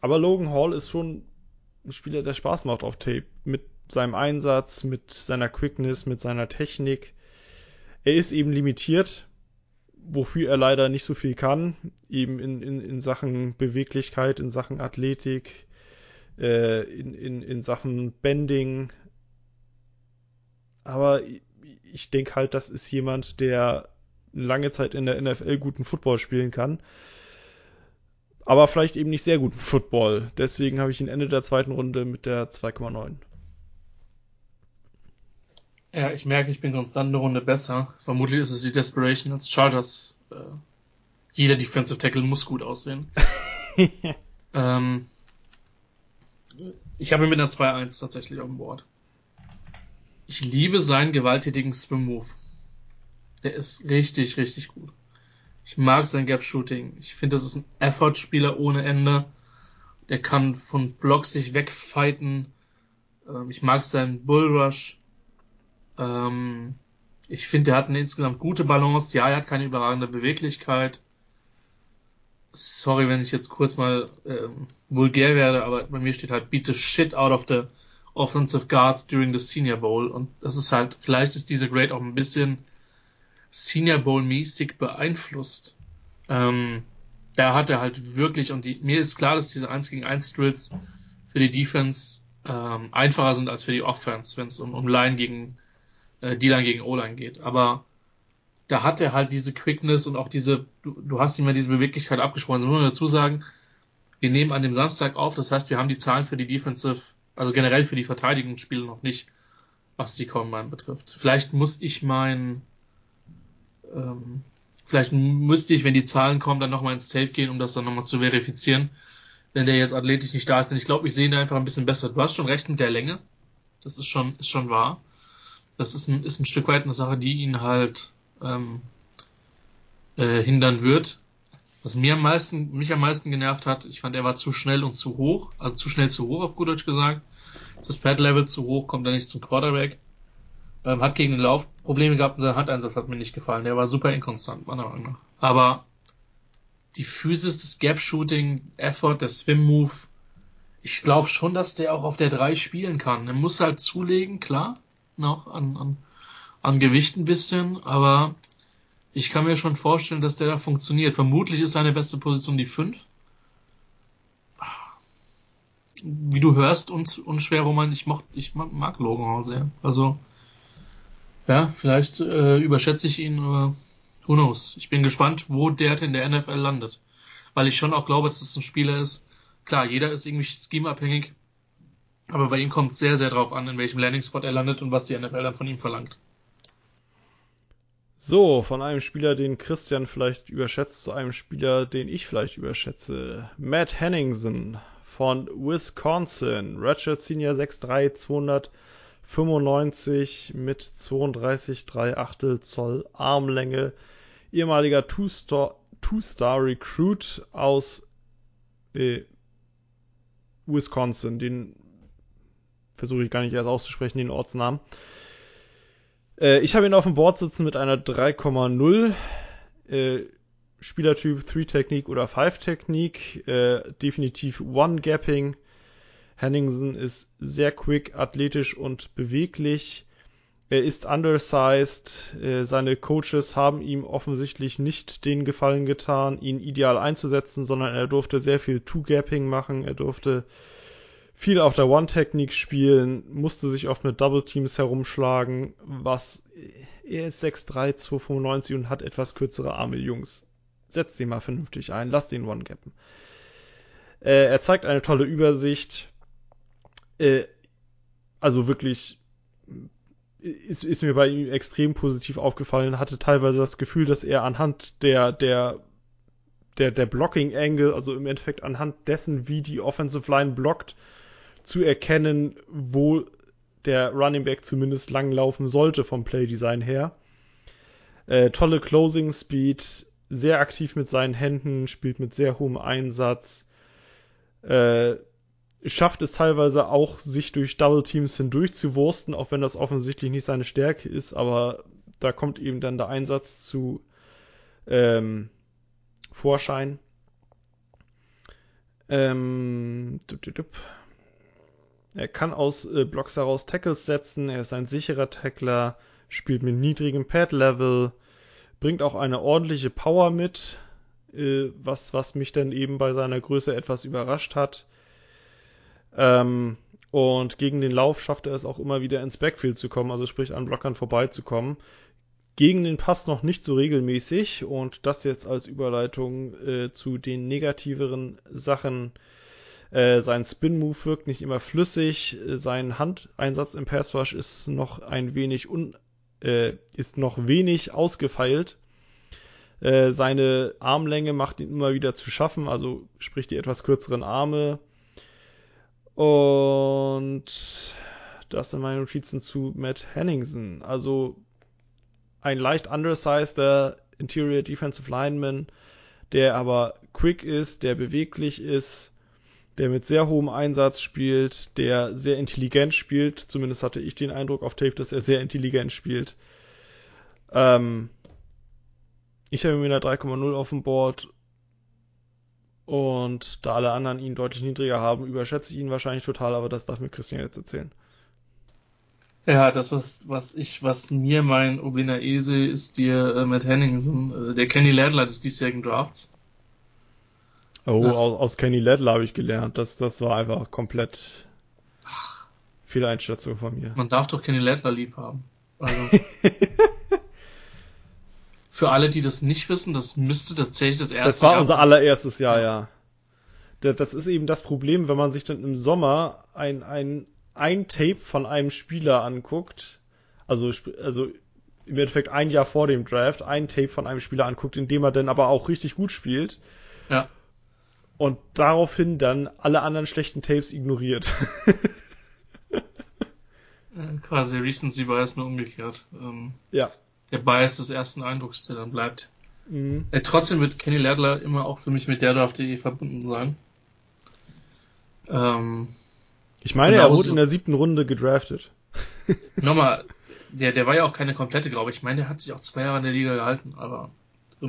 Aber Logan Hall ist schon ein Spieler, der Spaß macht auf Tape. Mit seinem Einsatz, mit seiner Quickness, mit seiner Technik. Er ist eben limitiert, wofür er leider nicht so viel kann. Eben in, in, in Sachen Beweglichkeit, in Sachen Athletik, äh, in, in, in Sachen Bending. Aber ich denke halt, das ist jemand, der lange Zeit in der NFL guten Football spielen kann. Aber vielleicht eben nicht sehr guten Football. Deswegen habe ich ihn Ende der zweiten Runde mit der 2,9. Ja, ich merke, ich bin konstant eine Runde besser. Vermutlich ist es die Desperation als Chargers. Äh, jeder Defensive Tackle muss gut aussehen. ähm, ich habe ihn mit einer 2-1 tatsächlich auf dem Board. Ich liebe seinen gewalttätigen Swim-Move. Der ist richtig, richtig gut. Ich mag sein Gap-Shooting. Ich finde, das ist ein Effort-Spieler ohne Ende. Der kann von Blocks sich wegfighten. Ähm, ich mag seinen Bullrush. Ähm, ich finde, er hat eine insgesamt gute Balance. Ja, er hat keine überragende Beweglichkeit. Sorry, wenn ich jetzt kurz mal ähm, vulgär werde, aber bei mir steht halt beat the shit out of the offensive guards during the Senior Bowl. Und das ist halt, vielleicht ist diese Grade auch ein bisschen Senior Bowl mäßig beeinflusst. Ähm, da hat er halt wirklich, und die, mir ist klar, dass diese 1 gegen 1 Drills für die Defense ähm, einfacher sind als für die Offense, wenn es um, um Line gegen äh, D-Line gegen O-Line geht. Aber da hat er halt diese Quickness und auch diese, du, du hast ihm ja diese Beweglichkeit abgesprochen. Das muss man dazu sagen, wir nehmen an dem Samstag auf, das heißt, wir haben die Zahlen für die Defensive, also generell für die Verteidigungsspiele noch nicht, was die Combine betrifft. Vielleicht muss ich mein, ähm, vielleicht müsste ich, wenn die Zahlen kommen, dann nochmal ins Tape gehen, um das dann nochmal zu verifizieren, wenn der jetzt athletisch nicht da ist. Denn ich glaube, ich sehe ihn einfach ein bisschen besser. Du hast schon recht mit der Länge. Das ist schon, ist schon wahr das ist ein, ist ein Stück weit eine Sache, die ihn halt ähm, äh, hindern wird. Was mir am meisten, mich am meisten genervt hat, ich fand, er war zu schnell und zu hoch, also zu schnell zu hoch auf gut Deutsch gesagt. Das Pad-Level zu hoch, kommt er nicht zum Quarterback. Ähm, hat gegen den Lauf Probleme gehabt und sein Handeinsatz hat mir nicht gefallen. Der war super inkonstant, meiner Meinung nach. Aber die Physis, das Gap-Shooting, Effort, der Swim-Move, ich glaube schon, dass der auch auf der 3 spielen kann. Er muss halt zulegen, klar noch an, an, an Gewicht ein bisschen, aber ich kann mir schon vorstellen, dass der da funktioniert. Vermutlich ist seine beste Position die 5. Wie du hörst, uns unschwer, Roman, ich, mocht, ich mag, Logan Hall sehr. Also, ja, vielleicht äh, überschätze ich ihn, aber who knows. Ich bin gespannt, wo der in der NFL landet. Weil ich schon auch glaube, dass es ein Spieler ist. Klar, jeder ist irgendwie schemabhängig, aber bei ihm kommt es sehr, sehr drauf an, in welchem Landing-Spot er landet und was die NFL dann von ihm verlangt. So, von einem Spieler, den Christian vielleicht überschätzt, zu einem Spieler, den ich vielleicht überschätze. Matt Henningsen von Wisconsin. Redshirt Senior 6'3, 295 mit 32,3 Achtel Zoll Armlänge. Ehemaliger Two-Star Two Recruit aus äh, Wisconsin. Den versuche ich gar nicht erst auszusprechen, den Ortsnamen. Äh, ich habe ihn auf dem Board sitzen mit einer 3,0. Äh, Spielertyp 3-Technik oder 5-Technik. Äh, definitiv One-Gapping. Henningsen ist sehr quick, athletisch und beweglich. Er ist undersized. Äh, seine Coaches haben ihm offensichtlich nicht den Gefallen getan, ihn ideal einzusetzen, sondern er durfte sehr viel Two-Gapping machen. Er durfte viel auf der One-Technik spielen, musste sich oft mit Double Teams herumschlagen, was er ist 6'3, 295 und hat etwas kürzere Arme, Jungs. Setzt ihn mal vernünftig ein, lasst ihn One-Gappen. Äh, er zeigt eine tolle Übersicht. Äh, also wirklich ist, ist mir bei ihm extrem positiv aufgefallen, hatte teilweise das Gefühl, dass er anhand der, der, der, der Blocking Angle, also im Endeffekt anhand dessen, wie die Offensive Line blockt, zu erkennen, wo der Running Back zumindest langlaufen sollte vom Playdesign her. Äh, tolle Closing Speed, sehr aktiv mit seinen Händen, spielt mit sehr hohem Einsatz. Äh, schafft es teilweise auch, sich durch Double Teams hindurch zu wursten, auch wenn das offensichtlich nicht seine Stärke ist, aber da kommt eben dann der Einsatz zu ähm, Vorschein. Ähm, er kann aus äh, Blocks heraus Tackles setzen, er ist ein sicherer Tackler, spielt mit niedrigem Pad-Level, bringt auch eine ordentliche Power mit, äh, was, was mich dann eben bei seiner Größe etwas überrascht hat. Ähm, und gegen den Lauf schafft er es auch immer wieder ins Backfield zu kommen, also sprich an Blockern vorbeizukommen. Gegen den Pass noch nicht so regelmäßig und das jetzt als Überleitung äh, zu den negativeren Sachen. Äh, sein Spin-Move wirkt nicht immer flüssig, sein Handeinsatz im Passwash ist noch ein wenig un, äh, ist noch wenig ausgefeilt. Äh, seine Armlänge macht ihn immer wieder zu schaffen, also sprich die etwas kürzeren Arme und das sind meine Notizen zu Matt Henningsen. Also ein leicht undersizeder Interior Defensive Lineman, der aber quick ist, der beweglich ist, der mit sehr hohem Einsatz spielt, der sehr intelligent spielt. Zumindest hatte ich den Eindruck auf Tape, dass er sehr intelligent spielt. Ähm, ich habe mir eine 3,0 auf dem Board und da alle anderen ihn deutlich niedriger haben, überschätze ich ihn wahrscheinlich total, aber das darf mir Christian jetzt erzählen. Ja, das, was, was ich, was mir mein Obina Ese ist dir äh, Matt Henningsen, äh, der Kenny Ladler des diesjährigen Drafts. Oh, ja. aus, aus Kenny Ladler habe ich gelernt. Das, das war einfach komplett Ach. Fehleinschätzung von mir. Man darf doch Kenny Ladler lieb haben. Also. Für alle, die das nicht wissen, das müsste tatsächlich das erste Das war Jahr unser allererstes Jahr, ja. ja. Das ist eben das Problem, wenn man sich dann im Sommer ein, ein, ein Tape von einem Spieler anguckt, also, also im Endeffekt ein Jahr vor dem Draft, ein Tape von einem Spieler anguckt, in dem er dann aber auch richtig gut spielt. Ja. Und daraufhin dann alle anderen schlechten Tapes ignoriert. Quasi Recency Bias nur umgekehrt. Ähm, ja der Bias des ersten Eindrucks, der dann bleibt. Mhm. Äh, trotzdem wird Kenny Ladler immer auch für mich mit der Draft.de verbunden sein. Ähm, ich meine, er wurde in der siebten Runde gedraftet. Nochmal, der, der war ja auch keine komplette, glaube ich. Ich meine, der hat sich auch zwei Jahre in der Liga gehalten, aber.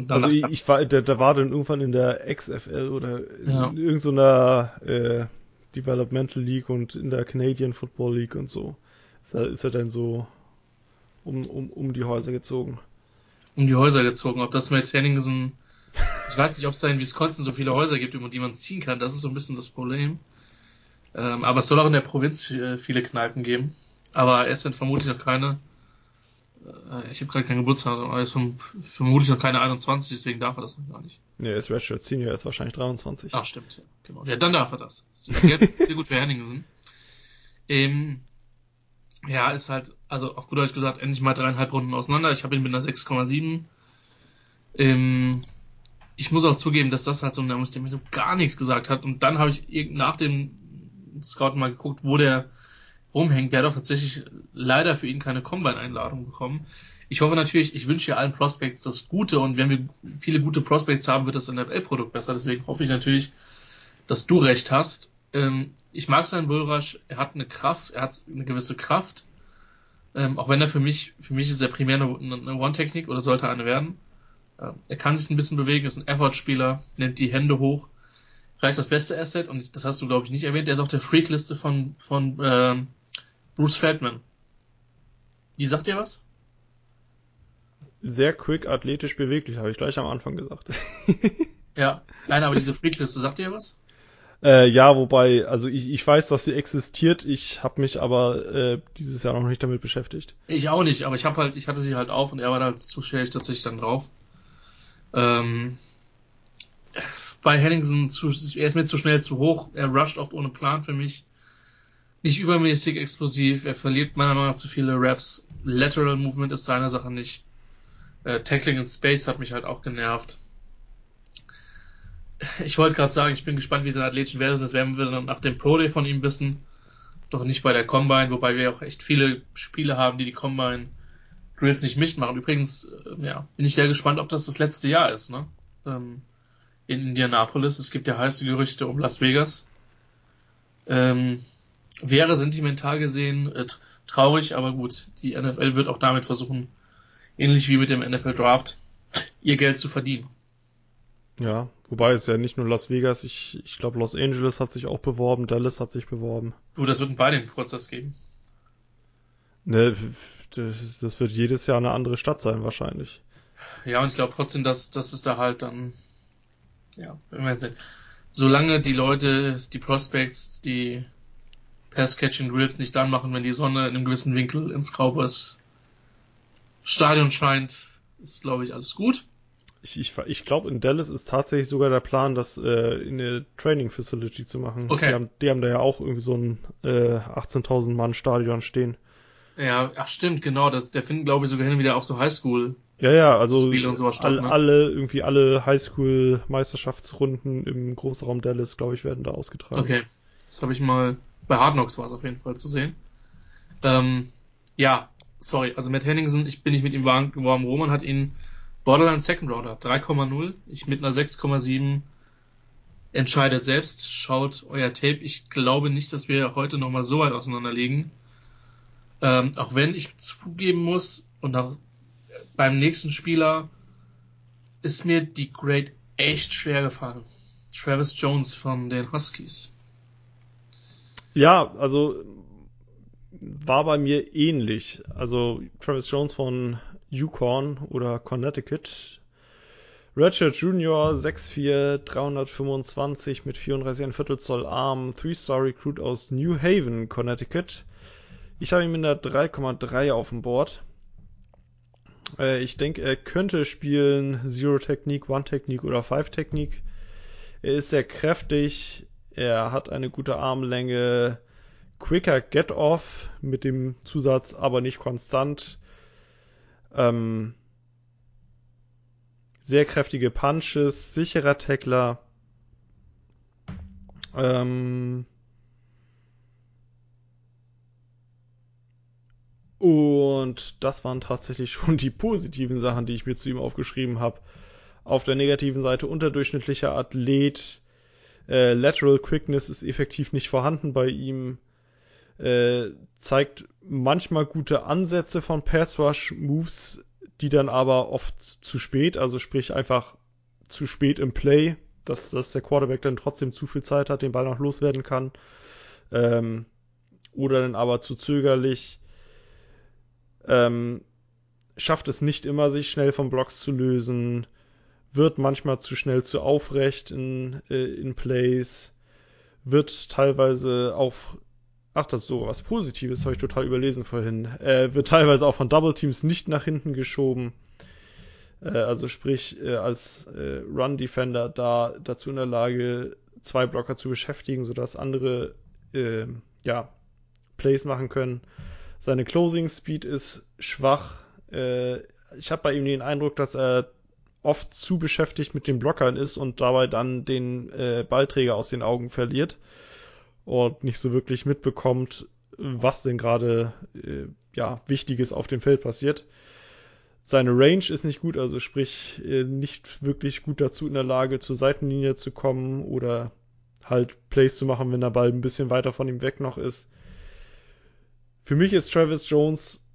Also ich, ich, war, der, der war dann irgendwann in der XFL oder ja. in irgendeiner äh, Developmental League und in der Canadian Football League und so. Ist er, ist er dann so um, um, um die Häuser gezogen. Um die Häuser gezogen. Ob das mit Henningsen, ich weiß nicht, ob es da in Wisconsin so viele Häuser gibt, über die man ziehen kann, das ist so ein bisschen das Problem. Ähm, aber es soll auch in der Provinz äh, viele Kneipen geben. Aber es sind vermutlich noch keine, äh, ich habe gerade keinen Geburtstag, aber er ist vermutlich noch keine 21, deswegen darf er das noch gar nicht. Ja, er ist Redshirt Senior, er ist wahrscheinlich 23. Ach, stimmt, ja, genau. Ja, dann darf er das. Sehr, sehr gut für Henningsen. Ähm, ja, ist halt, also auf gut Deutsch gesagt, endlich mal dreieinhalb Runden auseinander. Ich habe ihn mit einer 6,7. Ähm, ich muss auch zugeben, dass das halt so ein Name ist, der mir so gar nichts gesagt hat. Und dann habe ich nach dem Scout mal geguckt, wo der rumhängt. Der hat doch tatsächlich leider für ihn keine Combine-Einladung bekommen. Ich hoffe natürlich, ich wünsche ja allen Prospects das Gute und wenn wir viele gute Prospects haben, wird das NFL-Produkt besser. Deswegen hoffe ich natürlich, dass du recht hast. Ähm, ich mag seinen Bullrush, er hat eine Kraft, er hat eine gewisse Kraft. Ähm, auch wenn er für mich, für mich ist er primär eine, eine One-Technik oder sollte eine werden. Ähm, er kann sich ein bisschen bewegen, ist ein Effort-Spieler, nimmt die Hände hoch. Vielleicht das beste Asset, und das hast du, glaube ich, nicht erwähnt, der ist auf der Freak-Liste von, von ähm, Bruce Feldman. Die sagt dir was? Sehr quick, athletisch, beweglich, habe ich gleich am Anfang gesagt. ja, nein, aber diese Freak-Liste sagt dir was? Äh, ja, wobei, also ich, ich weiß, dass sie existiert, ich habe mich aber äh, dieses Jahr noch nicht damit beschäftigt. Ich auch nicht, aber ich habe halt, ich hatte sie halt auf und er war da zufällig tatsächlich dann drauf. Ähm, bei Henningsen zu, er ist mir zu schnell zu hoch, er rusht oft ohne Plan für mich. Nicht übermäßig explosiv, er verliert meiner Meinung nach zu viele Raps. Lateral Movement ist seine Sache nicht. Äh, Tackling in Space hat mich halt auch genervt ich wollte gerade sagen, ich bin gespannt, wie sein athletischen Wert ist. Das werden wir dann nach dem Pro Day von ihm wissen. Doch nicht bei der Combine, wobei wir auch echt viele Spiele haben, die die Combine Grills nicht mitmachen. Übrigens, äh, ja, bin ich sehr gespannt, ob das das letzte Jahr ist, ne? Ähm, in Indianapolis. Es gibt ja heiße Gerüchte um Las Vegas. Ähm, wäre sentimental gesehen äh, traurig, aber gut, die NFL wird auch damit versuchen, ähnlich wie mit dem NFL Draft, ihr Geld zu verdienen. Ja, wobei es ja nicht nur Las Vegas, ich, ich glaube Los Angeles hat sich auch beworben, Dallas hat sich beworben. Du, das wird in beiden Prozess geben. Ne, das wird jedes Jahr eine andere Stadt sein wahrscheinlich. Ja, und ich glaube trotzdem, dass, dass es da halt dann, ja, wenn wir sehen. Solange die Leute, die Prospects, die Pass-Catching Drills nicht dann machen, wenn die Sonne in einem gewissen Winkel ins Cowboys Stadion scheint, ist, glaube ich, alles gut. Ich, ich, ich glaube, in Dallas ist tatsächlich sogar der Plan, das äh, in eine Training Facility zu machen. Okay. Die haben, die haben da ja auch irgendwie so ein äh, 18.000 Mann Stadion stehen. Ja, ach stimmt, genau. Das, der findet, glaube ich, sogar hin und wieder auch so Highschool. Ja, ja, also Spiele und sowas statt, all, ne? alle, irgendwie alle Highschool-Meisterschaftsrunden im Großraum Dallas, glaube ich, werden da ausgetragen. Okay. Das habe ich mal, bei Hard Knocks war es auf jeden Fall zu sehen. Ähm, ja, sorry, also Matt Henningsen, ich bin nicht mit ihm warm geworden. Roman hat ihn Borderline Second Rounder, 3,0. Ich mit einer 6,7 entscheidet selbst. Schaut euer Tape. Ich glaube nicht, dass wir heute nochmal so weit auseinanderlegen. Ähm, auch wenn ich zugeben muss, und auch beim nächsten Spieler ist mir die Grade echt schwer gefallen. Travis Jones von den Huskies. Ja, also war bei mir ähnlich. Also Travis Jones von Yukon oder Connecticut. Redshirt Junior 6'4, 325 mit 34 Viertel Zoll Arm, 3-Star Recruit aus New Haven, Connecticut. Ich habe ihn mit einer 3,3 auf dem Board. Äh, ich denke, er könnte spielen Zero Technik, One Technik oder Five Technik. Er ist sehr kräftig, er hat eine gute Armlänge, quicker Get-Off mit dem Zusatz aber nicht konstant. Ähm, sehr kräftige Punches, sicherer Tackler. Ähm, und das waren tatsächlich schon die positiven Sachen, die ich mir zu ihm aufgeschrieben habe. Auf der negativen Seite unterdurchschnittlicher Athlet. Äh, Lateral Quickness ist effektiv nicht vorhanden bei ihm. Äh, zeigt manchmal gute Ansätze von Pass Rush Moves, die dann aber oft zu spät, also sprich einfach zu spät im Play, dass, dass der Quarterback dann trotzdem zu viel Zeit hat, den Ball noch loswerden kann. Ähm, oder dann aber zu zögerlich. Ähm, schafft es nicht immer, sich schnell von Blocks zu lösen, wird manchmal zu schnell zu aufrecht in, äh, in Plays, wird teilweise auch Ach, das ist so was Positives, habe ich total überlesen vorhin. Äh, wird teilweise auch von Double Teams nicht nach hinten geschoben. Äh, also sprich, äh, als äh, Run Defender da dazu in der Lage, zwei Blocker zu beschäftigen, sodass andere äh, ja, Plays machen können. Seine Closing Speed ist schwach. Äh, ich habe bei ihm den Eindruck, dass er oft zu beschäftigt mit den Blockern ist und dabei dann den äh, Ballträger aus den Augen verliert und nicht so wirklich mitbekommt, was denn gerade äh, ja Wichtiges auf dem Feld passiert. Seine Range ist nicht gut, also sprich äh, nicht wirklich gut dazu in der Lage, zur Seitenlinie zu kommen oder halt Plays zu machen, wenn der Ball ein bisschen weiter von ihm weg noch ist. Für mich ist Travis Jones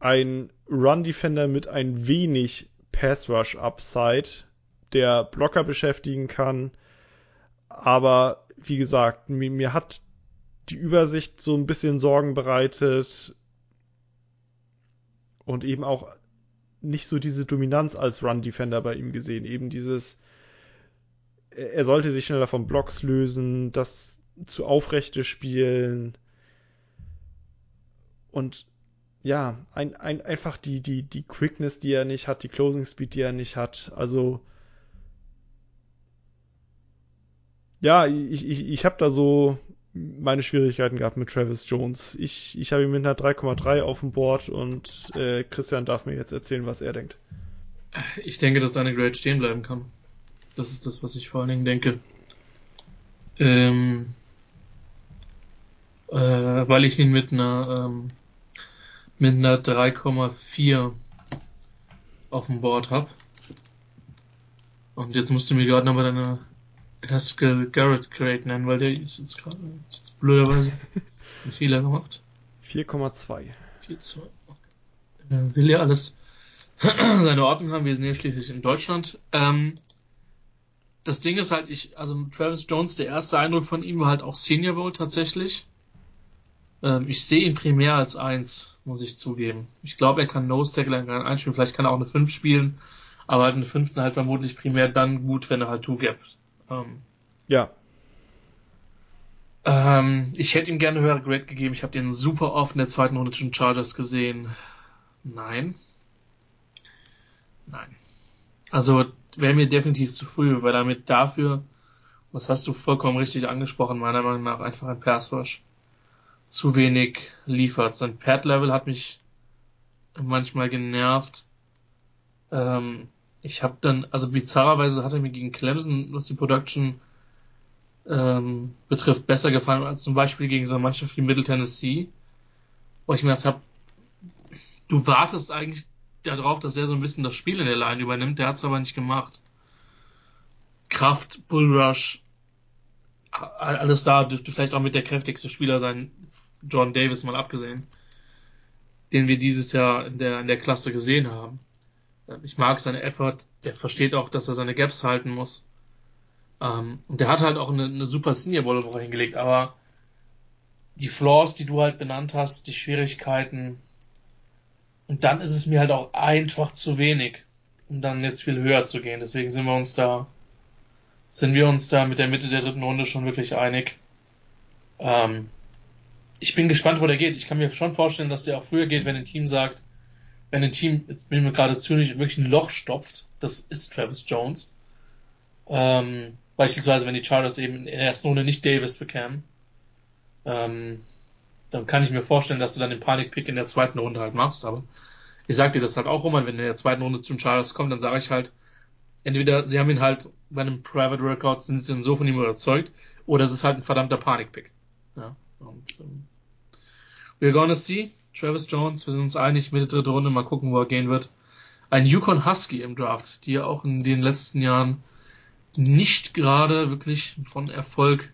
ein Run-Defender mit ein wenig Pass-Rush-Upside, der Blocker beschäftigen kann, aber wie gesagt, mir, mir hat die Übersicht so ein bisschen Sorgen bereitet und eben auch nicht so diese Dominanz als Run-Defender bei ihm gesehen. Eben dieses, er sollte sich schneller von Blocks lösen, das zu aufrechte spielen und ja, ein, ein, einfach die, die, die Quickness, die er nicht hat, die Closing Speed, die er nicht hat. Also ja, ich, ich, ich habe da so meine Schwierigkeiten gehabt mit Travis Jones. Ich, ich habe ihn mit einer 3,3 auf dem Board und äh, Christian darf mir jetzt erzählen, was er denkt. Ich denke, dass deine Grade stehen bleiben kann. Das ist das, was ich vor allen Dingen denke. Ähm, äh, weil ich ihn mit einer ähm, mit einer 3,4 auf dem Board habe. Und jetzt musst du mir gerade nochmal deine das Garrett Grade nennen, weil der ist jetzt gerade blöderweise einen Fehler gemacht. 4,2. 4,2. Äh, will ja alles seine Ordnung haben. Wir sind ja schließlich in Deutschland. Ähm, das Ding ist halt, ich, also Travis Jones, der erste Eindruck von ihm war halt auch Senior Bowl tatsächlich. Ähm, ich sehe ihn primär als eins, muss ich zugeben. Ich glaube, er kann Nose Tackle, er kann einspielen, vielleicht kann er auch eine 5 spielen, aber halt eine fünften halt vermutlich primär dann gut, wenn er halt Two Gap. Ähm, ja. Ähm, ich hätte ihm gerne höhere Grade gegeben. Ich habe den super oft in der zweiten Runde zwischen Chargers gesehen. Nein. Nein. Also wäre mir definitiv zu früh, weil damit dafür, was hast du vollkommen richtig angesprochen, meiner Meinung nach einfach ein Pass Rush zu wenig liefert. Sein Pad-Level hat mich manchmal genervt. Ähm, ich habe dann, also bizarrerweise hat er mir gegen Clemson, was die Production ähm, betrifft, besser gefallen als zum Beispiel gegen so eine Mannschaft wie Middle Tennessee, wo ich mir gedacht habe, du wartest eigentlich darauf, dass er so ein bisschen das Spiel in der Line übernimmt, der hat es aber nicht gemacht. Kraft, Bullrush, alles da, dürfte vielleicht auch mit der kräftigste Spieler sein, John Davis mal abgesehen, den wir dieses Jahr in der, in der Klasse gesehen haben. Ich mag seine Effort, der versteht auch, dass er seine Gaps halten muss. Ähm, und der hat halt auch eine, eine super Senior Bowl Woche hingelegt, aber die Flaws, die du halt benannt hast, die Schwierigkeiten, und dann ist es mir halt auch einfach zu wenig, um dann jetzt viel höher zu gehen. Deswegen sind wir uns da, sind wir uns da mit der Mitte der dritten Runde schon wirklich einig. Ähm, ich bin gespannt, wo der geht. Ich kann mir schon vorstellen, dass der auch früher geht, wenn ein Team sagt, wenn ein Team, jetzt bin ich mir gerade zynisch, wirklich ein Loch stopft, das ist Travis Jones. Ähm, beispielsweise, wenn die Chargers eben in der ersten Runde nicht Davis bekämen. Ähm, dann kann ich mir vorstellen, dass du dann den Panikpick in der zweiten Runde halt machst. Aber ich sag dir das halt auch, Roman, wenn in der zweiten Runde zum Chargers kommt, dann sage ich halt, entweder sie haben ihn halt bei einem Private Record, sind sie dann so von ihm überzeugt, oder es ist halt ein verdammter Panikpick. Ja, und, ähm, we're gonna see. Travis Jones, wir sind uns einig, Mitte dritte Runde, mal gucken, wo er gehen wird. Ein Yukon Husky im Draft, die ja auch in den letzten Jahren nicht gerade wirklich von Erfolg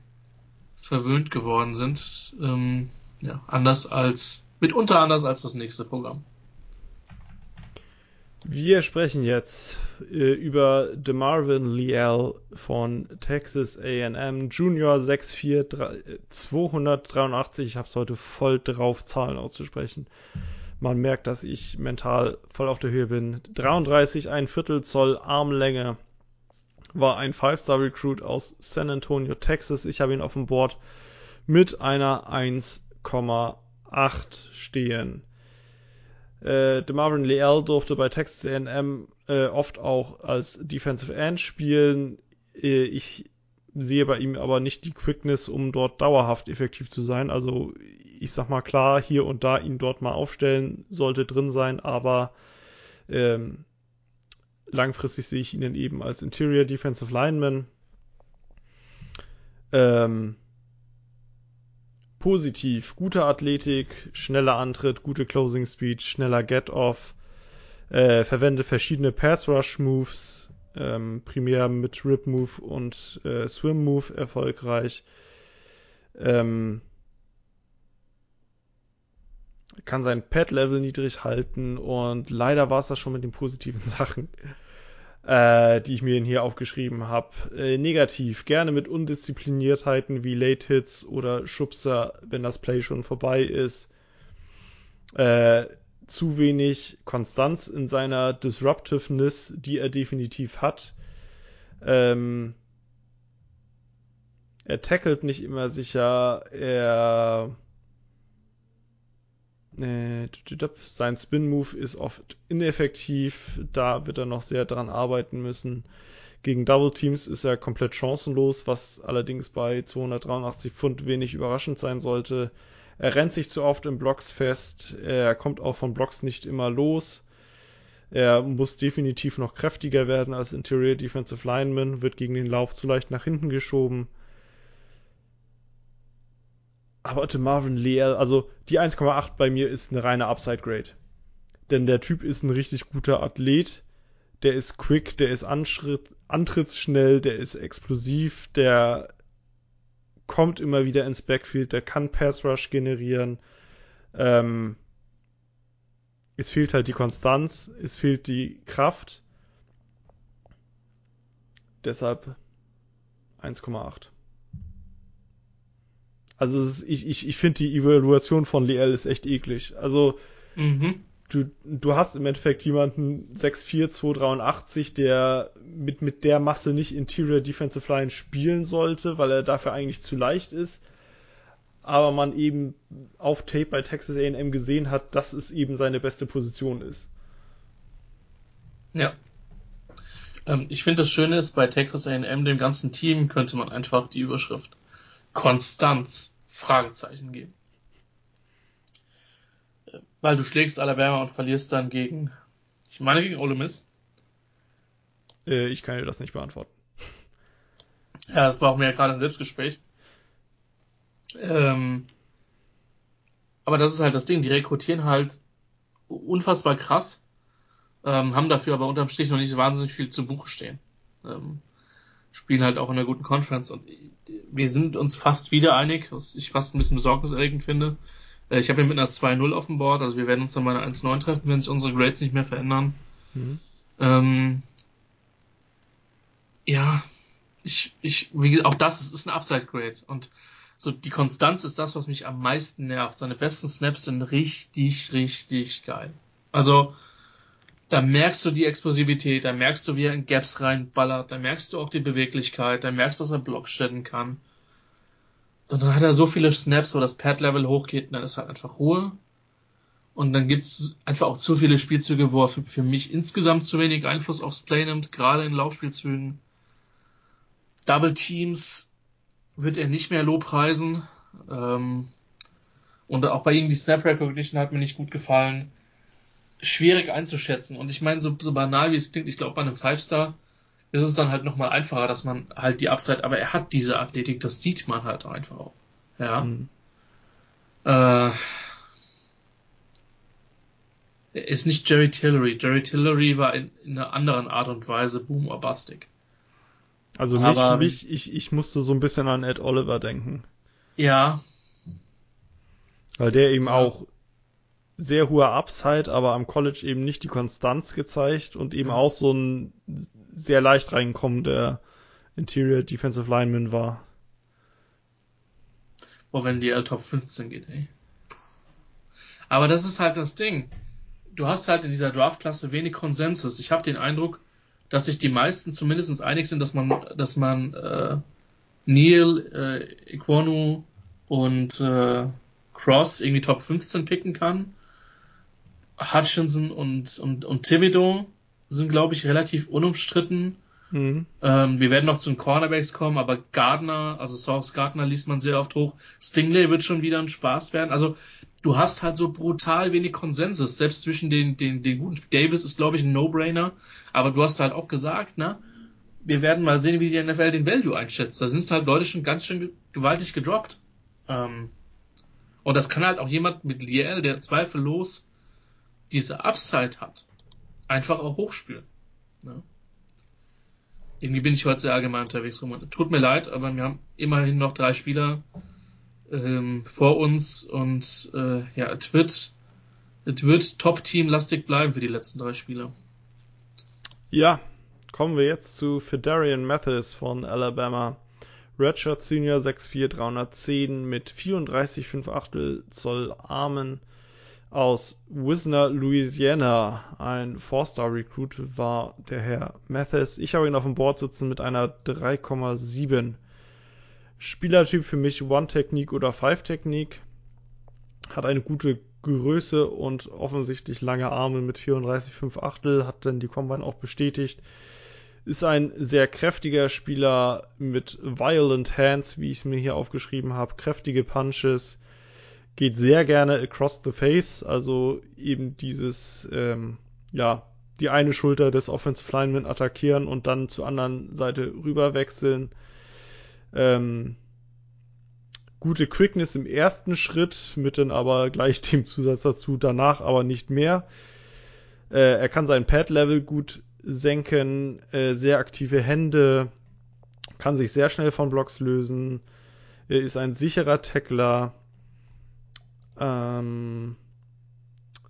verwöhnt geworden sind. Ähm, ja, anders als, mitunter anders als das nächste Programm. Wir sprechen jetzt äh, über DeMarvin Leal von Texas A&M Junior 6'4 283. Ich habe es heute voll drauf, Zahlen auszusprechen. Man merkt, dass ich mental voll auf der Höhe bin. 33, ein Viertel Zoll Armlänge. War ein Five-Star-Recruit aus San Antonio, Texas. Ich habe ihn auf dem Board mit einer 1 1,8 stehen. Äh, DeMarvin Leal durfte bei Texas A&M äh, oft auch als Defensive End spielen. Äh, ich sehe bei ihm aber nicht die Quickness, um dort dauerhaft effektiv zu sein. Also ich sag mal klar, hier und da ihn dort mal aufstellen sollte drin sein, aber ähm, langfristig sehe ich ihn eben als Interior Defensive Lineman. Ähm, positiv. Gute Athletik, schneller Antritt, gute Closing Speed, schneller Get-Off. Äh, verwende verschiedene Pass-Rush-Moves, ähm, primär mit Rip-Move und äh, Swim-Move erfolgreich. Ähm, kann sein Pad-Level niedrig halten und leider war es das schon mit den positiven Sachen äh, die ich mir hier aufgeschrieben habe. Äh, negativ, gerne mit Undiszipliniertheiten wie Late Hits oder Schubser, wenn das Play schon vorbei ist. Äh, zu wenig Konstanz in seiner Disruptiveness, die er definitiv hat. Ähm, er tackelt nicht immer sicher, er äh, sein Spin-Move ist oft ineffektiv, da wird er noch sehr dran arbeiten müssen. Gegen Double Teams ist er komplett chancenlos, was allerdings bei 283 Pfund wenig überraschend sein sollte. Er rennt sich zu oft in Blocks fest, er kommt auch von Blocks nicht immer los. Er muss definitiv noch kräftiger werden als Interior Defensive Lineman, wird gegen den Lauf zu leicht nach hinten geschoben aber Marvin Leal, also die 1,8 bei mir ist eine reine Upside Grade. Denn der Typ ist ein richtig guter Athlet, der ist quick, der ist Anschritt, antrittsschnell, der ist explosiv, der kommt immer wieder ins Backfield, der kann Pass Rush generieren. Ähm, es fehlt halt die Konstanz, es fehlt die Kraft. Deshalb 1,8. Also ist, ich, ich, ich finde die Evaluation von Liel ist echt eklig. Also mhm. du, du hast im Endeffekt jemanden 6'4, 283, der mit, mit der Masse nicht Interior Defensive Line spielen sollte, weil er dafür eigentlich zu leicht ist. Aber man eben auf Tape bei Texas AM gesehen hat, dass es eben seine beste Position ist. Ja. Ähm, ich finde das Schöne ist, bei Texas AM, dem ganzen Team, könnte man einfach die Überschrift Konstanz Fragezeichen geben. Weil du schlägst Alabama und verlierst dann gegen, ich meine gegen Ole Miss. Äh, ich kann dir das nicht beantworten. Ja, das war auch mir gerade ein Selbstgespräch. Ähm, aber das ist halt das Ding, die rekrutieren halt unfassbar krass, ähm, haben dafür aber unterm Strich noch nicht wahnsinnig viel zu Buche stehen. Ähm, spielen halt auch in einer guten Conference und wir sind uns fast wieder einig, was ich fast ein bisschen besorgniserregend finde. Äh, ich habe hier mit einer 2-0 auf dem Board, also wir werden uns dann mal eine 1-9 treffen, wenn sich unsere Grades nicht mehr verändern. Mhm. Ähm, ja, ich, ich, wie gesagt, auch das ist, ist ein Upside-Grade und so die Konstanz ist das, was mich am meisten nervt. Seine besten Snaps sind richtig, richtig geil. Also, da merkst du die Explosivität, da merkst du, wie er in Gaps reinballert, da merkst du auch die Beweglichkeit, da merkst du, dass er Block stellen kann. Und dann hat er so viele Snaps, wo das Pad-Level hochgeht, und dann ist halt einfach Ruhe. Und dann gibt's einfach auch zu viele Spielzüge, wo er für, für mich insgesamt zu wenig Einfluss aufs Play nimmt, gerade in Laufspielzügen. Double Teams wird er nicht mehr lobpreisen. Ähm, und auch bei ihm die Snap Recognition hat mir nicht gut gefallen schwierig einzuschätzen. Und ich meine, so, so banal wie es klingt, ich glaube, bei einem Five-Star ist es dann halt nochmal einfacher, dass man halt die Upside, aber er hat diese Athletik, das sieht man halt einfach auch. Ja. Mhm. Äh, er ist nicht Jerry Tillery. Jerry Tillery war in, in einer anderen Art und Weise boom or bustig. Also mich, aber, mich ich, ich musste so ein bisschen an Ed Oliver denken. Ja. Weil der eben ja. auch sehr hoher Upside, aber am College eben nicht die Konstanz gezeigt und eben auch so ein sehr leicht reinkommender Interior Defensive Lineman war. Boah, wenn die L Top 15 geht, ey. Aber das ist halt das Ding. Du hast halt in dieser Draftklasse wenig Konsensus. Ich habe den Eindruck, dass sich die meisten zumindest einig sind, dass man, dass man äh, Neil, äh, Iquonu und äh, Cross irgendwie Top 15 picken kann Hutchinson und, und, und Thibodeau sind, glaube ich, relativ unumstritten. Mhm. Ähm, wir werden noch zu den Cornerbacks kommen, aber Gardner, also Source Gardner liest man sehr oft hoch. Stingley wird schon wieder ein Spaß werden. Also du hast halt so brutal wenig Konsensus, selbst zwischen den, den, den guten. Davis ist, glaube ich, ein No-Brainer, aber du hast halt auch gesagt, ne? Wir werden mal sehen, wie die NFL den Value einschätzt. Da sind halt Leute schon ganz schön gewaltig gedroppt. Ähm, und das kann halt auch jemand mit Liel, der zweifellos diese Upside hat, einfach auch hochspielen. Ne? Irgendwie bin ich heute sehr allgemein unterwegs. Tut mir leid, aber wir haben immerhin noch drei Spieler ähm, vor uns und äh, ja, es wird, wird Top-Team-lastig bleiben für die letzten drei Spieler. Ja, kommen wir jetzt zu Fedarian Mathis von Alabama. Redshirt Senior 6'4 310 mit 34,5 Achtel Zoll Armen aus Wisner, Louisiana. Ein Four-Star-Recruit war der Herr Mathis. Ich habe ihn auf dem Board sitzen mit einer 3,7. Spielertyp für mich One-Technik oder Five-Technik. Hat eine gute Größe und offensichtlich lange Arme mit 34,5 Achtel. Hat dann die Combine auch bestätigt. Ist ein sehr kräftiger Spieler mit Violent Hands, wie ich es mir hier aufgeschrieben habe. Kräftige Punches geht sehr gerne across the face, also eben dieses, ähm, ja, die eine Schulter des Offensive Linemen attackieren und dann zur anderen Seite rüber wechseln. Ähm, gute Quickness im ersten Schritt, mit dann aber gleich dem Zusatz dazu, danach aber nicht mehr. Äh, er kann sein Pad-Level gut senken, äh, sehr aktive Hände, kann sich sehr schnell von Blocks lösen, er ist ein sicherer Tackler, ähm,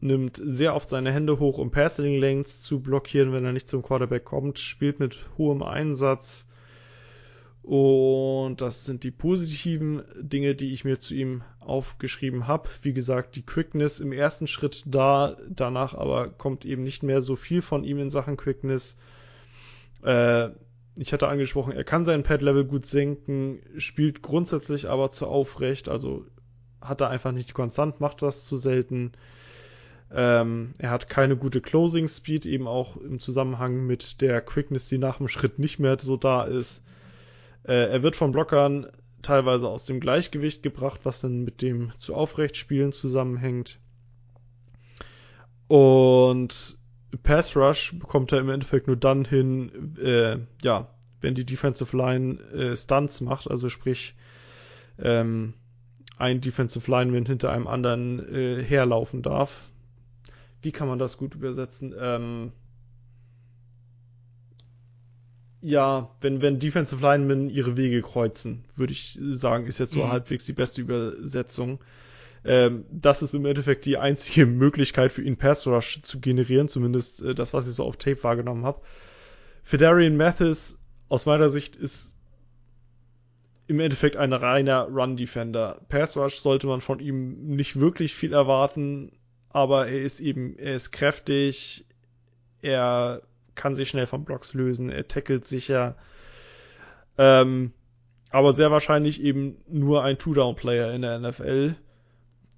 nimmt sehr oft seine Hände hoch, um Passing Lanes zu blockieren, wenn er nicht zum Quarterback kommt, spielt mit hohem Einsatz. Und das sind die positiven Dinge, die ich mir zu ihm aufgeschrieben habe. Wie gesagt, die Quickness im ersten Schritt da, danach aber kommt eben nicht mehr so viel von ihm in Sachen Quickness. Äh, ich hatte angesprochen, er kann sein Pad-Level gut senken, spielt grundsätzlich aber zu aufrecht, also hat er einfach nicht konstant, macht das zu selten. Ähm, er hat keine gute Closing Speed, eben auch im Zusammenhang mit der Quickness, die nach dem Schritt nicht mehr so da ist. Äh, er wird von Blockern teilweise aus dem Gleichgewicht gebracht, was dann mit dem zu aufrecht spielen zusammenhängt. Und Pass Rush bekommt er im Endeffekt nur dann hin, äh, ja, wenn die Defensive Line äh, Stunts macht, also sprich ähm, ein Defensive Lineman hinter einem anderen äh, herlaufen darf. Wie kann man das gut übersetzen? Ähm, ja, wenn, wenn Defensive Linemen ihre Wege kreuzen, würde ich sagen, ist jetzt so mhm. halbwegs die beste Übersetzung. Ähm, das ist im Endeffekt die einzige Möglichkeit für ihn Pass Rush zu generieren, zumindest äh, das, was ich so auf Tape wahrgenommen habe. Fedarian Mathis aus meiner Sicht ist im Endeffekt ein reiner Run-Defender. Pass Rush sollte man von ihm nicht wirklich viel erwarten, aber er ist eben, er ist kräftig, er kann sich schnell von Blocks lösen, er tackelt sicher. Ähm, aber sehr wahrscheinlich eben nur ein Two-Down-Player in der NFL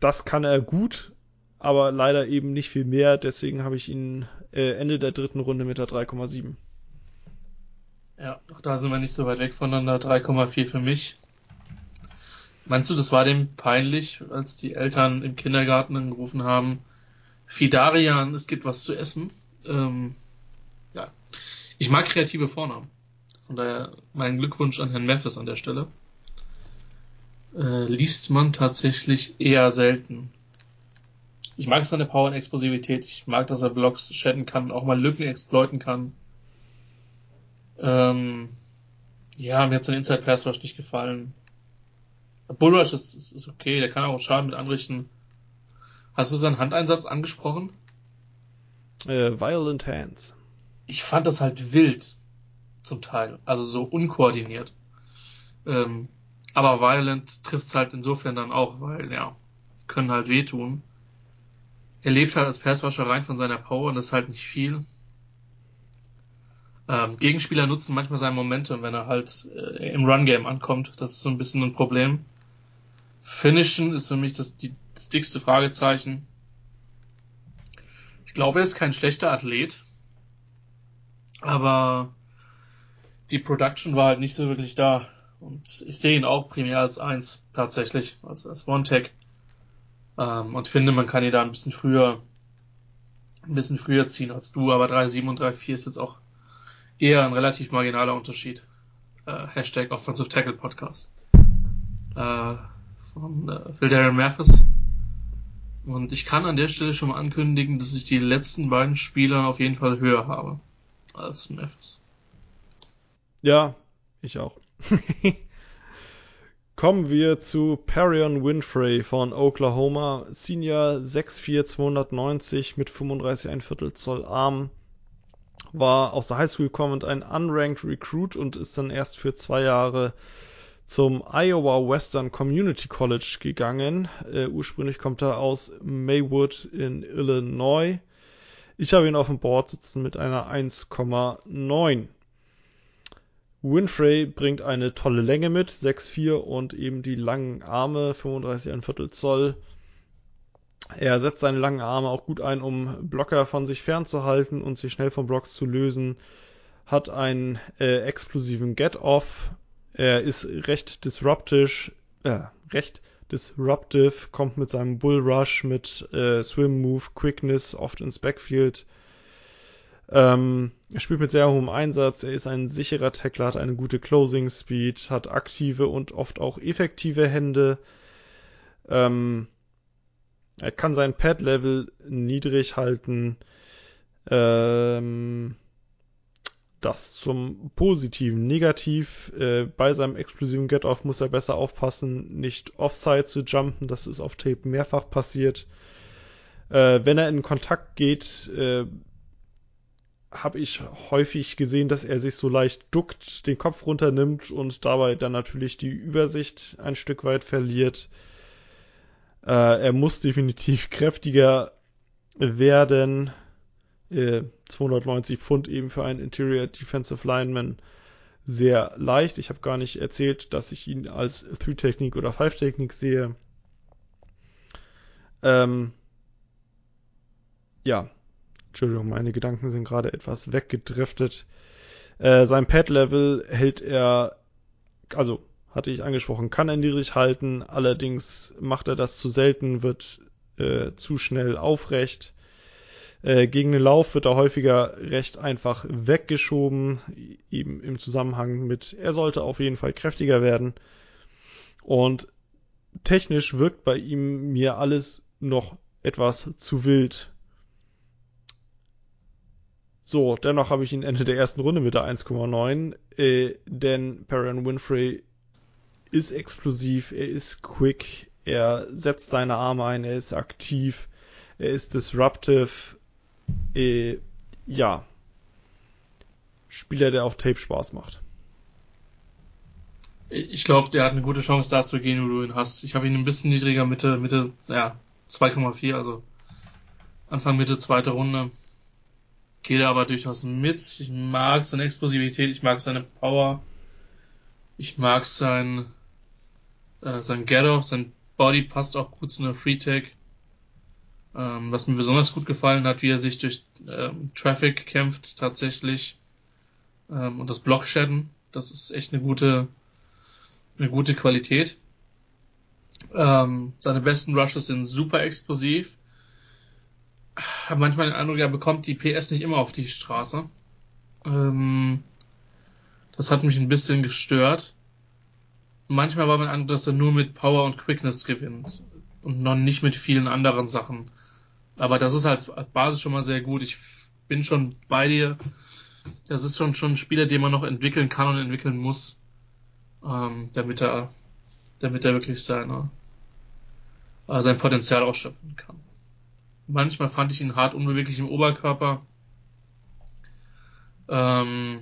das kann er gut, aber leider eben nicht viel mehr. Deswegen habe ich ihn äh, Ende der dritten Runde mit der 3,7. Ja, auch da sind wir nicht so weit weg voneinander. 3,4 für mich. Meinst du, das war dem peinlich, als die Eltern im Kindergarten angerufen haben, Fidarian, es gibt was zu essen? Ähm, ja, ich mag kreative Vornamen. Von daher mein Glückwunsch an Herrn Memphis an der Stelle äh, liest man tatsächlich eher selten. Ich mag seine Power und Explosivität. Ich mag, dass er Blocks shadden kann, auch mal Lücken exploiten kann. Ähm, ja, mir hat sein Inside Pass Rush nicht gefallen. Bull Rush ist, ist, ist okay, der kann auch Schaden mit anrichten. Hast du seinen Handeinsatz angesprochen? Äh, Violent Hands. Ich fand das halt wild, zum Teil. Also so unkoordiniert. Ähm, aber Violent trifft es halt insofern dann auch, weil, ja, können halt wehtun. Er lebt halt als Passwasher rein von seiner Power und das ist halt nicht viel. Ähm, Gegenspieler nutzen manchmal sein Momentum, wenn er halt äh, im Run-Game ankommt. Das ist so ein bisschen ein Problem. Finishen ist für mich das, die, das dickste Fragezeichen. Ich glaube, er ist kein schlechter Athlet. Aber die Production war halt nicht so wirklich da. Und ich sehe ihn auch primär als eins tatsächlich, als, als One-Tag. Ähm, und finde, man kann ihn da ein bisschen früher, ein bisschen früher ziehen als du, aber 3,7 und 3,4 ist jetzt auch eher ein relativ marginaler Unterschied. Äh, Hashtag Offensive Tackle Podcast. Äh, von äh, Phil Darren Mathis. Und ich kann an der Stelle schon mal ankündigen, dass ich die letzten beiden Spieler auf jeden Fall höher habe als Mathis. Ja, ich auch. Kommen wir zu Perion Winfrey von Oklahoma. Senior 6'4", 290 mit 35 ein Viertel Zoll Arm. War aus der Highschool kommend ein unranked Recruit und ist dann erst für zwei Jahre zum Iowa Western Community College gegangen. Äh, ursprünglich kommt er aus Maywood in Illinois. Ich habe ihn auf dem Board sitzen mit einer 1,9. Winfrey bringt eine tolle Länge mit, 6'4 und eben die langen Arme, 35 ein Viertel Zoll. Er setzt seine langen Arme auch gut ein, um Blocker von sich fernzuhalten und sich schnell von Blocks zu lösen. Hat einen äh, explosiven Get-Off. Er ist recht disruptisch, äh, recht disruptive, kommt mit seinem Bull Rush, mit äh, Swim Move, Quickness oft ins Backfield ähm, er spielt mit sehr hohem Einsatz, er ist ein sicherer Tackler, hat eine gute Closing Speed, hat aktive und oft auch effektive Hände. Ähm, er kann sein Pad-Level niedrig halten. Ähm, das zum Positiven. Negativ, äh, bei seinem explosiven Get-Off muss er besser aufpassen, nicht offside zu jumpen. Das ist auf Tape mehrfach passiert. Äh, wenn er in Kontakt geht, äh, habe ich häufig gesehen, dass er sich so leicht duckt, den Kopf runternimmt und dabei dann natürlich die Übersicht ein Stück weit verliert. Äh, er muss definitiv kräftiger werden. Äh, 290 Pfund eben für einen Interior Defensive Lineman sehr leicht. Ich habe gar nicht erzählt, dass ich ihn als 3-Technik oder 5-Technik sehe. Ähm, ja, Entschuldigung, meine Gedanken sind gerade etwas weggedriftet. Äh, sein Pad-Level hält er, also hatte ich angesprochen, kann er niedrig halten, allerdings macht er das zu selten, wird äh, zu schnell aufrecht. Äh, gegen den Lauf wird er häufiger recht einfach weggeschoben, eben im Zusammenhang mit, er sollte auf jeden Fall kräftiger werden. Und technisch wirkt bei ihm mir alles noch etwas zu wild. So, dennoch habe ich ihn Ende der ersten Runde mit der 1,9, äh, denn Perrin Winfrey ist explosiv, er ist quick, er setzt seine Arme ein, er ist aktiv, er ist disruptive, äh, ja, Spieler, der auf Tape Spaß macht. Ich glaube, der hat eine gute Chance da zu gehen, wo du ihn hast. Ich habe ihn ein bisschen niedriger, Mitte, Mitte, ja, 2,4, also Anfang Mitte zweite Runde. Gehe da aber durchaus mit. Ich mag seine Explosivität, ich mag seine Power, ich mag sein, äh, sein Get-Off, sein Body passt auch gut zu einer Free Tag. Ähm, was mir besonders gut gefallen hat, wie er sich durch ähm, Traffic kämpft tatsächlich. Ähm, und das Blockshadden, das ist echt eine gute, eine gute Qualität. Ähm, seine besten Rushes sind super explosiv habe manchmal den Eindruck, er bekommt die PS nicht immer auf die Straße. Ähm, das hat mich ein bisschen gestört. Manchmal war mein Eindruck, dass er nur mit Power und Quickness gewinnt und noch nicht mit vielen anderen Sachen. Aber das ist als Basis schon mal sehr gut. Ich bin schon bei dir. Das ist schon schon ein Spieler, den man noch entwickeln kann und entwickeln muss, ähm, damit er, damit er wirklich seine, äh, sein Potenzial ausschöpfen kann. Manchmal fand ich ihn hart unbeweglich im Oberkörper. Ähm,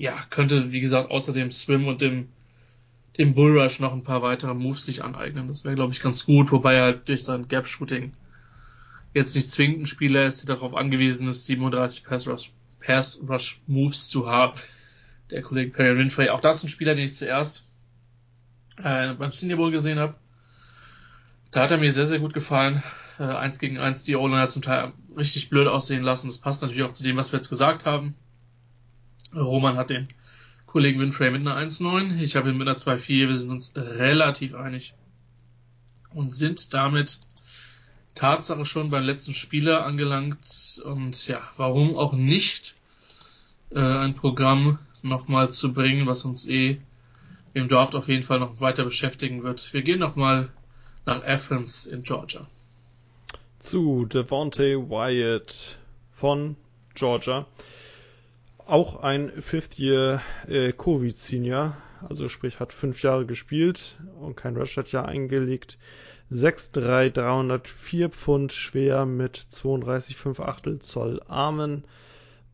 ja, könnte, wie gesagt, außer dem Swim und dem, dem Bullrush noch ein paar weitere Moves sich aneignen. Das wäre, glaube ich, ganz gut, wobei er durch sein Gap-Shooting jetzt nicht zwingend ein Spieler ist, der darauf angewiesen ist, 37 Pass-Rush Pass -Rush Moves zu haben. Der Kollege Perry Winfrey. Auch das ist ein Spieler, den ich zuerst äh, beim Senior Bowl gesehen habe. Da hat er mir sehr, sehr gut gefallen. Äh, eins gegen eins die O-Line hat zum Teil richtig blöd aussehen lassen. Das passt natürlich auch zu dem, was wir jetzt gesagt haben. Roman hat den Kollegen Winfrey mit einer 1,9. Ich habe ihn mit einer 2,4. Wir sind uns relativ einig. Und sind damit Tatsache schon beim letzten Spieler angelangt. Und ja, warum auch nicht äh, ein Programm nochmal zu bringen, was uns eh im Draft auf jeden Fall noch weiter beschäftigen wird. Wir gehen nochmal nach Athens in Georgia. Zu Devontae Wyatt von Georgia. Auch ein Fifth-Year äh, Covid-Senior, also sprich hat fünf Jahre gespielt und kein Redshirt-Jahr eingelegt. 6'3, 304 Pfund schwer mit 32,5 Achtel Zoll Armen.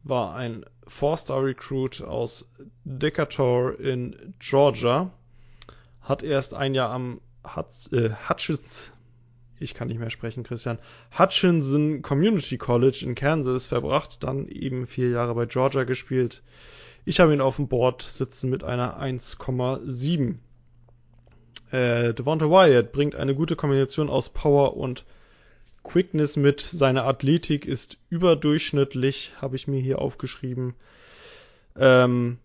War ein Four-Star-Recruit aus Decatur in Georgia. Hat erst ein Jahr am Hutch, äh, Hutchins, ich kann nicht mehr sprechen, Christian, Hutchinson Community College in Kansas verbracht, dann eben vier Jahre bei Georgia gespielt. Ich habe ihn auf dem Board sitzen mit einer 1,7. Äh, Devonta Wyatt bringt eine gute Kombination aus Power und Quickness mit. Seine Athletik ist überdurchschnittlich, habe ich mir hier aufgeschrieben. Ähm,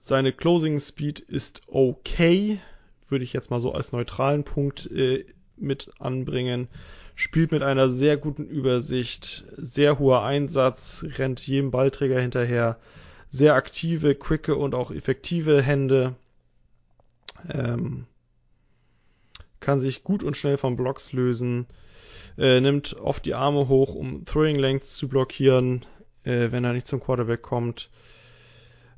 seine Closing Speed ist okay würde ich jetzt mal so als neutralen Punkt äh, mit anbringen. Spielt mit einer sehr guten Übersicht, sehr hoher Einsatz, rennt jedem Ballträger hinterher, sehr aktive, quicke und auch effektive Hände. Ähm, kann sich gut und schnell von Blocks lösen, äh, nimmt oft die Arme hoch, um Throwing Lengths zu blockieren, äh, wenn er nicht zum Quarterback kommt.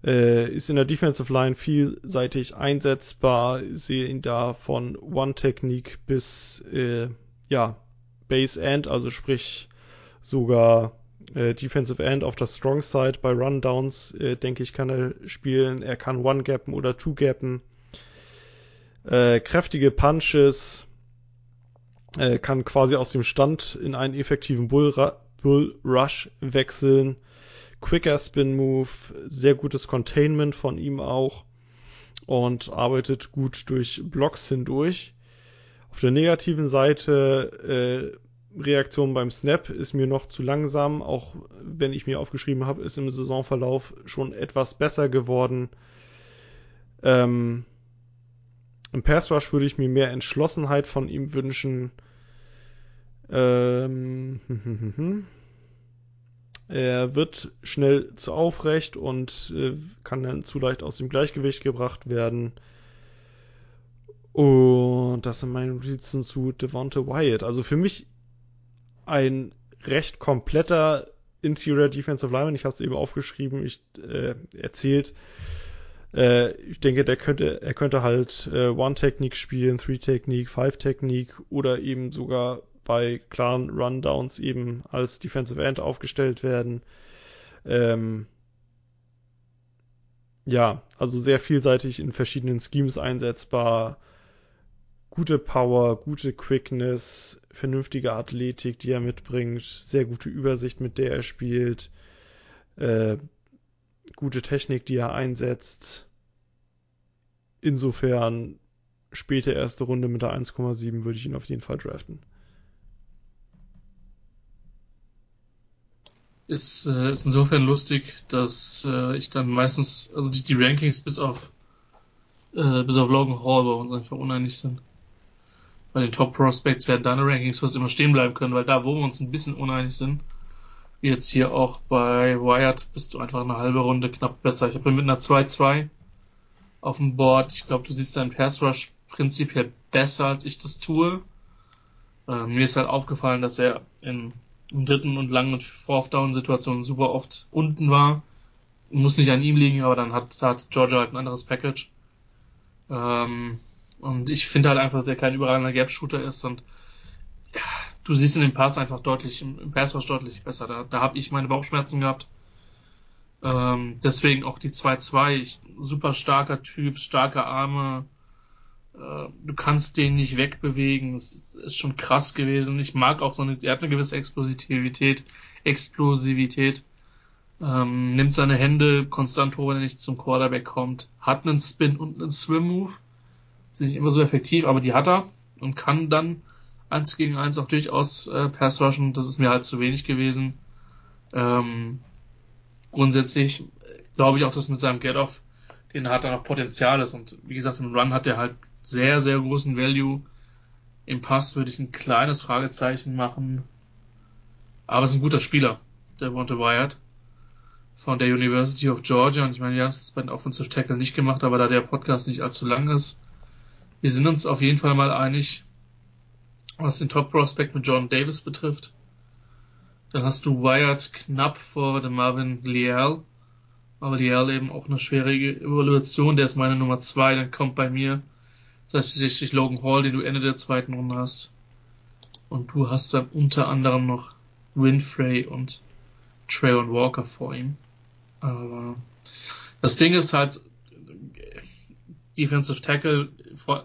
Äh, ist in der Defensive Line vielseitig einsetzbar. Sehe ihn da von One-Technique bis äh, ja, Base End, also sprich sogar äh, Defensive End auf der Strong Side. Bei Rundowns, äh, denke ich, kann er spielen. Er kann One-Gappen oder Two-Gappen. Äh, kräftige Punches. Äh, kann quasi aus dem Stand in einen effektiven Bull, Bull Rush wechseln. Quicker Spin Move, sehr gutes Containment von ihm auch und arbeitet gut durch Blocks hindurch. Auf der negativen Seite äh, Reaktion beim Snap ist mir noch zu langsam, auch wenn ich mir aufgeschrieben habe, ist im Saisonverlauf schon etwas besser geworden. Ähm, Im Pass Rush würde ich mir mehr Entschlossenheit von ihm wünschen. Ähm, hm, hm, hm, er wird schnell zu aufrecht und äh, kann dann zu leicht aus dem Gleichgewicht gebracht werden. Und das sind meine Notizen zu Devonta Wyatt. Also für mich ein recht kompletter Interior Defensive Lineman. Ich habe es eben aufgeschrieben, ich äh, erzählt. Äh, ich denke, der könnte, er könnte halt äh, One-Technik spielen, Three-Technik, Five-Technik oder eben sogar bei klaren Rundowns eben als Defensive End aufgestellt werden. Ähm, ja, also sehr vielseitig in verschiedenen Schemes einsetzbar. Gute Power, gute Quickness, vernünftige Athletik, die er mitbringt, sehr gute Übersicht, mit der er spielt, äh, gute Technik, die er einsetzt. Insofern späte erste Runde mit der 1,7 würde ich ihn auf jeden Fall draften. Ist, äh, ist insofern lustig, dass äh, ich dann meistens, also die, die Rankings bis auf äh, bis auf Logan Hall bei uns einfach uneinig sind. Bei den Top Prospects werden deine Rankings fast immer stehen bleiben können, weil da, wo wir uns ein bisschen uneinig sind, wie jetzt hier auch bei Wired, bist du einfach eine halbe Runde knapp besser. Ich habe mit einer 2-2 auf dem Board. Ich glaube, du siehst deinen Pass Rush prinzipiell besser, als ich das tue. Äh, mir ist halt aufgefallen, dass er in im dritten und langen Fourth-Down-Situationen super oft unten war. Muss nicht an ihm liegen, aber dann hat, hat Georgia halt ein anderes Package. Ähm, und ich finde halt einfach, dass er kein überragender Gap-Shooter ist und ja, du siehst in dem Pass einfach deutlich, im Pass war es deutlich besser. Da, da habe ich meine Bauchschmerzen gehabt. Ähm, deswegen auch die 2-2. Super starker Typ, starke Arme, du kannst den nicht wegbewegen. Es ist schon krass gewesen. Ich mag auch so eine, er hat eine gewisse Explosivität, Explosivität. Ähm, nimmt seine Hände konstant hoch, wenn er nicht zum Quarterback kommt. Hat einen Spin und einen Swim Move. Sind nicht immer so effektiv, aber die hat er und kann dann eins gegen eins auch durchaus äh, Pass rushen. Das ist mir halt zu wenig gewesen. Ähm, grundsätzlich glaube ich auch, dass mit seinem Get-Off, den hat er noch Potenzial ist und wie gesagt, im Run hat er halt sehr, sehr großen Value. Im Pass würde ich ein kleines Fragezeichen machen. Aber es ist ein guter Spieler, der Monte Wyatt von der University of Georgia. Und ich meine, wir haben es bei den Offensive Tackle nicht gemacht, aber da der Podcast nicht allzu lang ist, wir sind uns auf jeden Fall mal einig, was den Top Prospect mit John Davis betrifft. Dann hast du Wyatt knapp vor dem Marvin Liel. Aber Liel eben auch eine schwierige Evaluation. Der ist meine Nummer zwei. Dann kommt bei mir das heißt tatsächlich Logan Hall, den du Ende der zweiten Runde hast. Und du hast dann unter anderem noch Winfrey und Trayon Walker vor ihm. Aber das Ding ist halt, Defensive Tackle,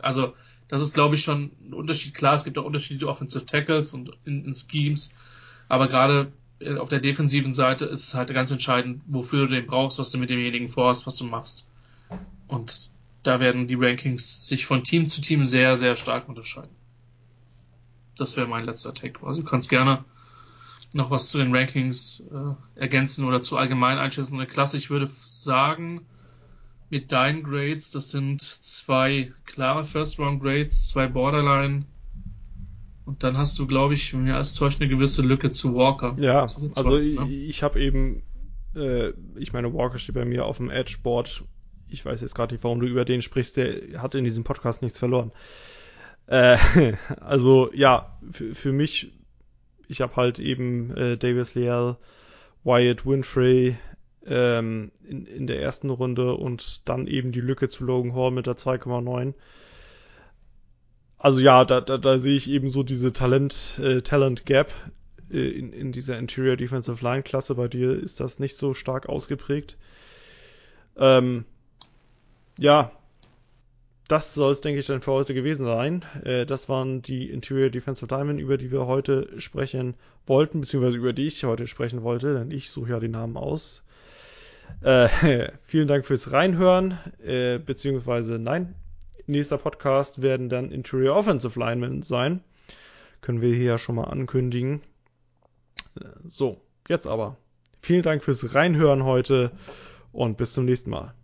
also das ist glaube ich schon ein Unterschied. Klar, es gibt auch unterschiedliche Offensive Tackles und in, in Schemes, aber gerade auf der defensiven Seite ist es halt ganz entscheidend, wofür du den brauchst, was du mit demjenigen vorhast, was du machst. Und da werden die Rankings sich von Team zu Team sehr, sehr stark unterscheiden. Das wäre mein letzter Take. Also du kannst gerne noch was zu den Rankings äh, ergänzen oder zu allgemein einschätzen. Eine Klasse, ich würde sagen, mit deinen Grades, das sind zwei klare First-Round-Grades, zwei Borderline. Und dann hast du, glaube ich, mir als täuscht eine gewisse Lücke zu Walker. Ja, also, also ich, ne? ich habe eben, äh, ich meine, Walker steht bei mir auf dem Edge-Board ich weiß jetzt gerade nicht, warum du über den sprichst, der hat in diesem Podcast nichts verloren. Äh, also ja, für, mich, ich habe halt eben äh, Davis Leal, Wyatt Winfrey ähm, in, in der ersten Runde und dann eben die Lücke zu Logan Hall mit der 2,9. Also ja, da, da, da sehe ich eben so diese Talent, äh, äh, in, in dieser Interior Defensive Line Klasse. Bei dir ist das nicht so stark ausgeprägt. Ähm, ja, das soll es, denke ich, dann für heute gewesen sein. Äh, das waren die Interior Defensive Linemen, über die wir heute sprechen wollten, beziehungsweise über die ich heute sprechen wollte, denn ich suche ja die Namen aus. Äh, vielen Dank fürs Reinhören, äh, beziehungsweise nein. Nächster Podcast werden dann Interior Offensive Linemen sein. Können wir hier ja schon mal ankündigen. Äh, so, jetzt aber. Vielen Dank fürs Reinhören heute und bis zum nächsten Mal.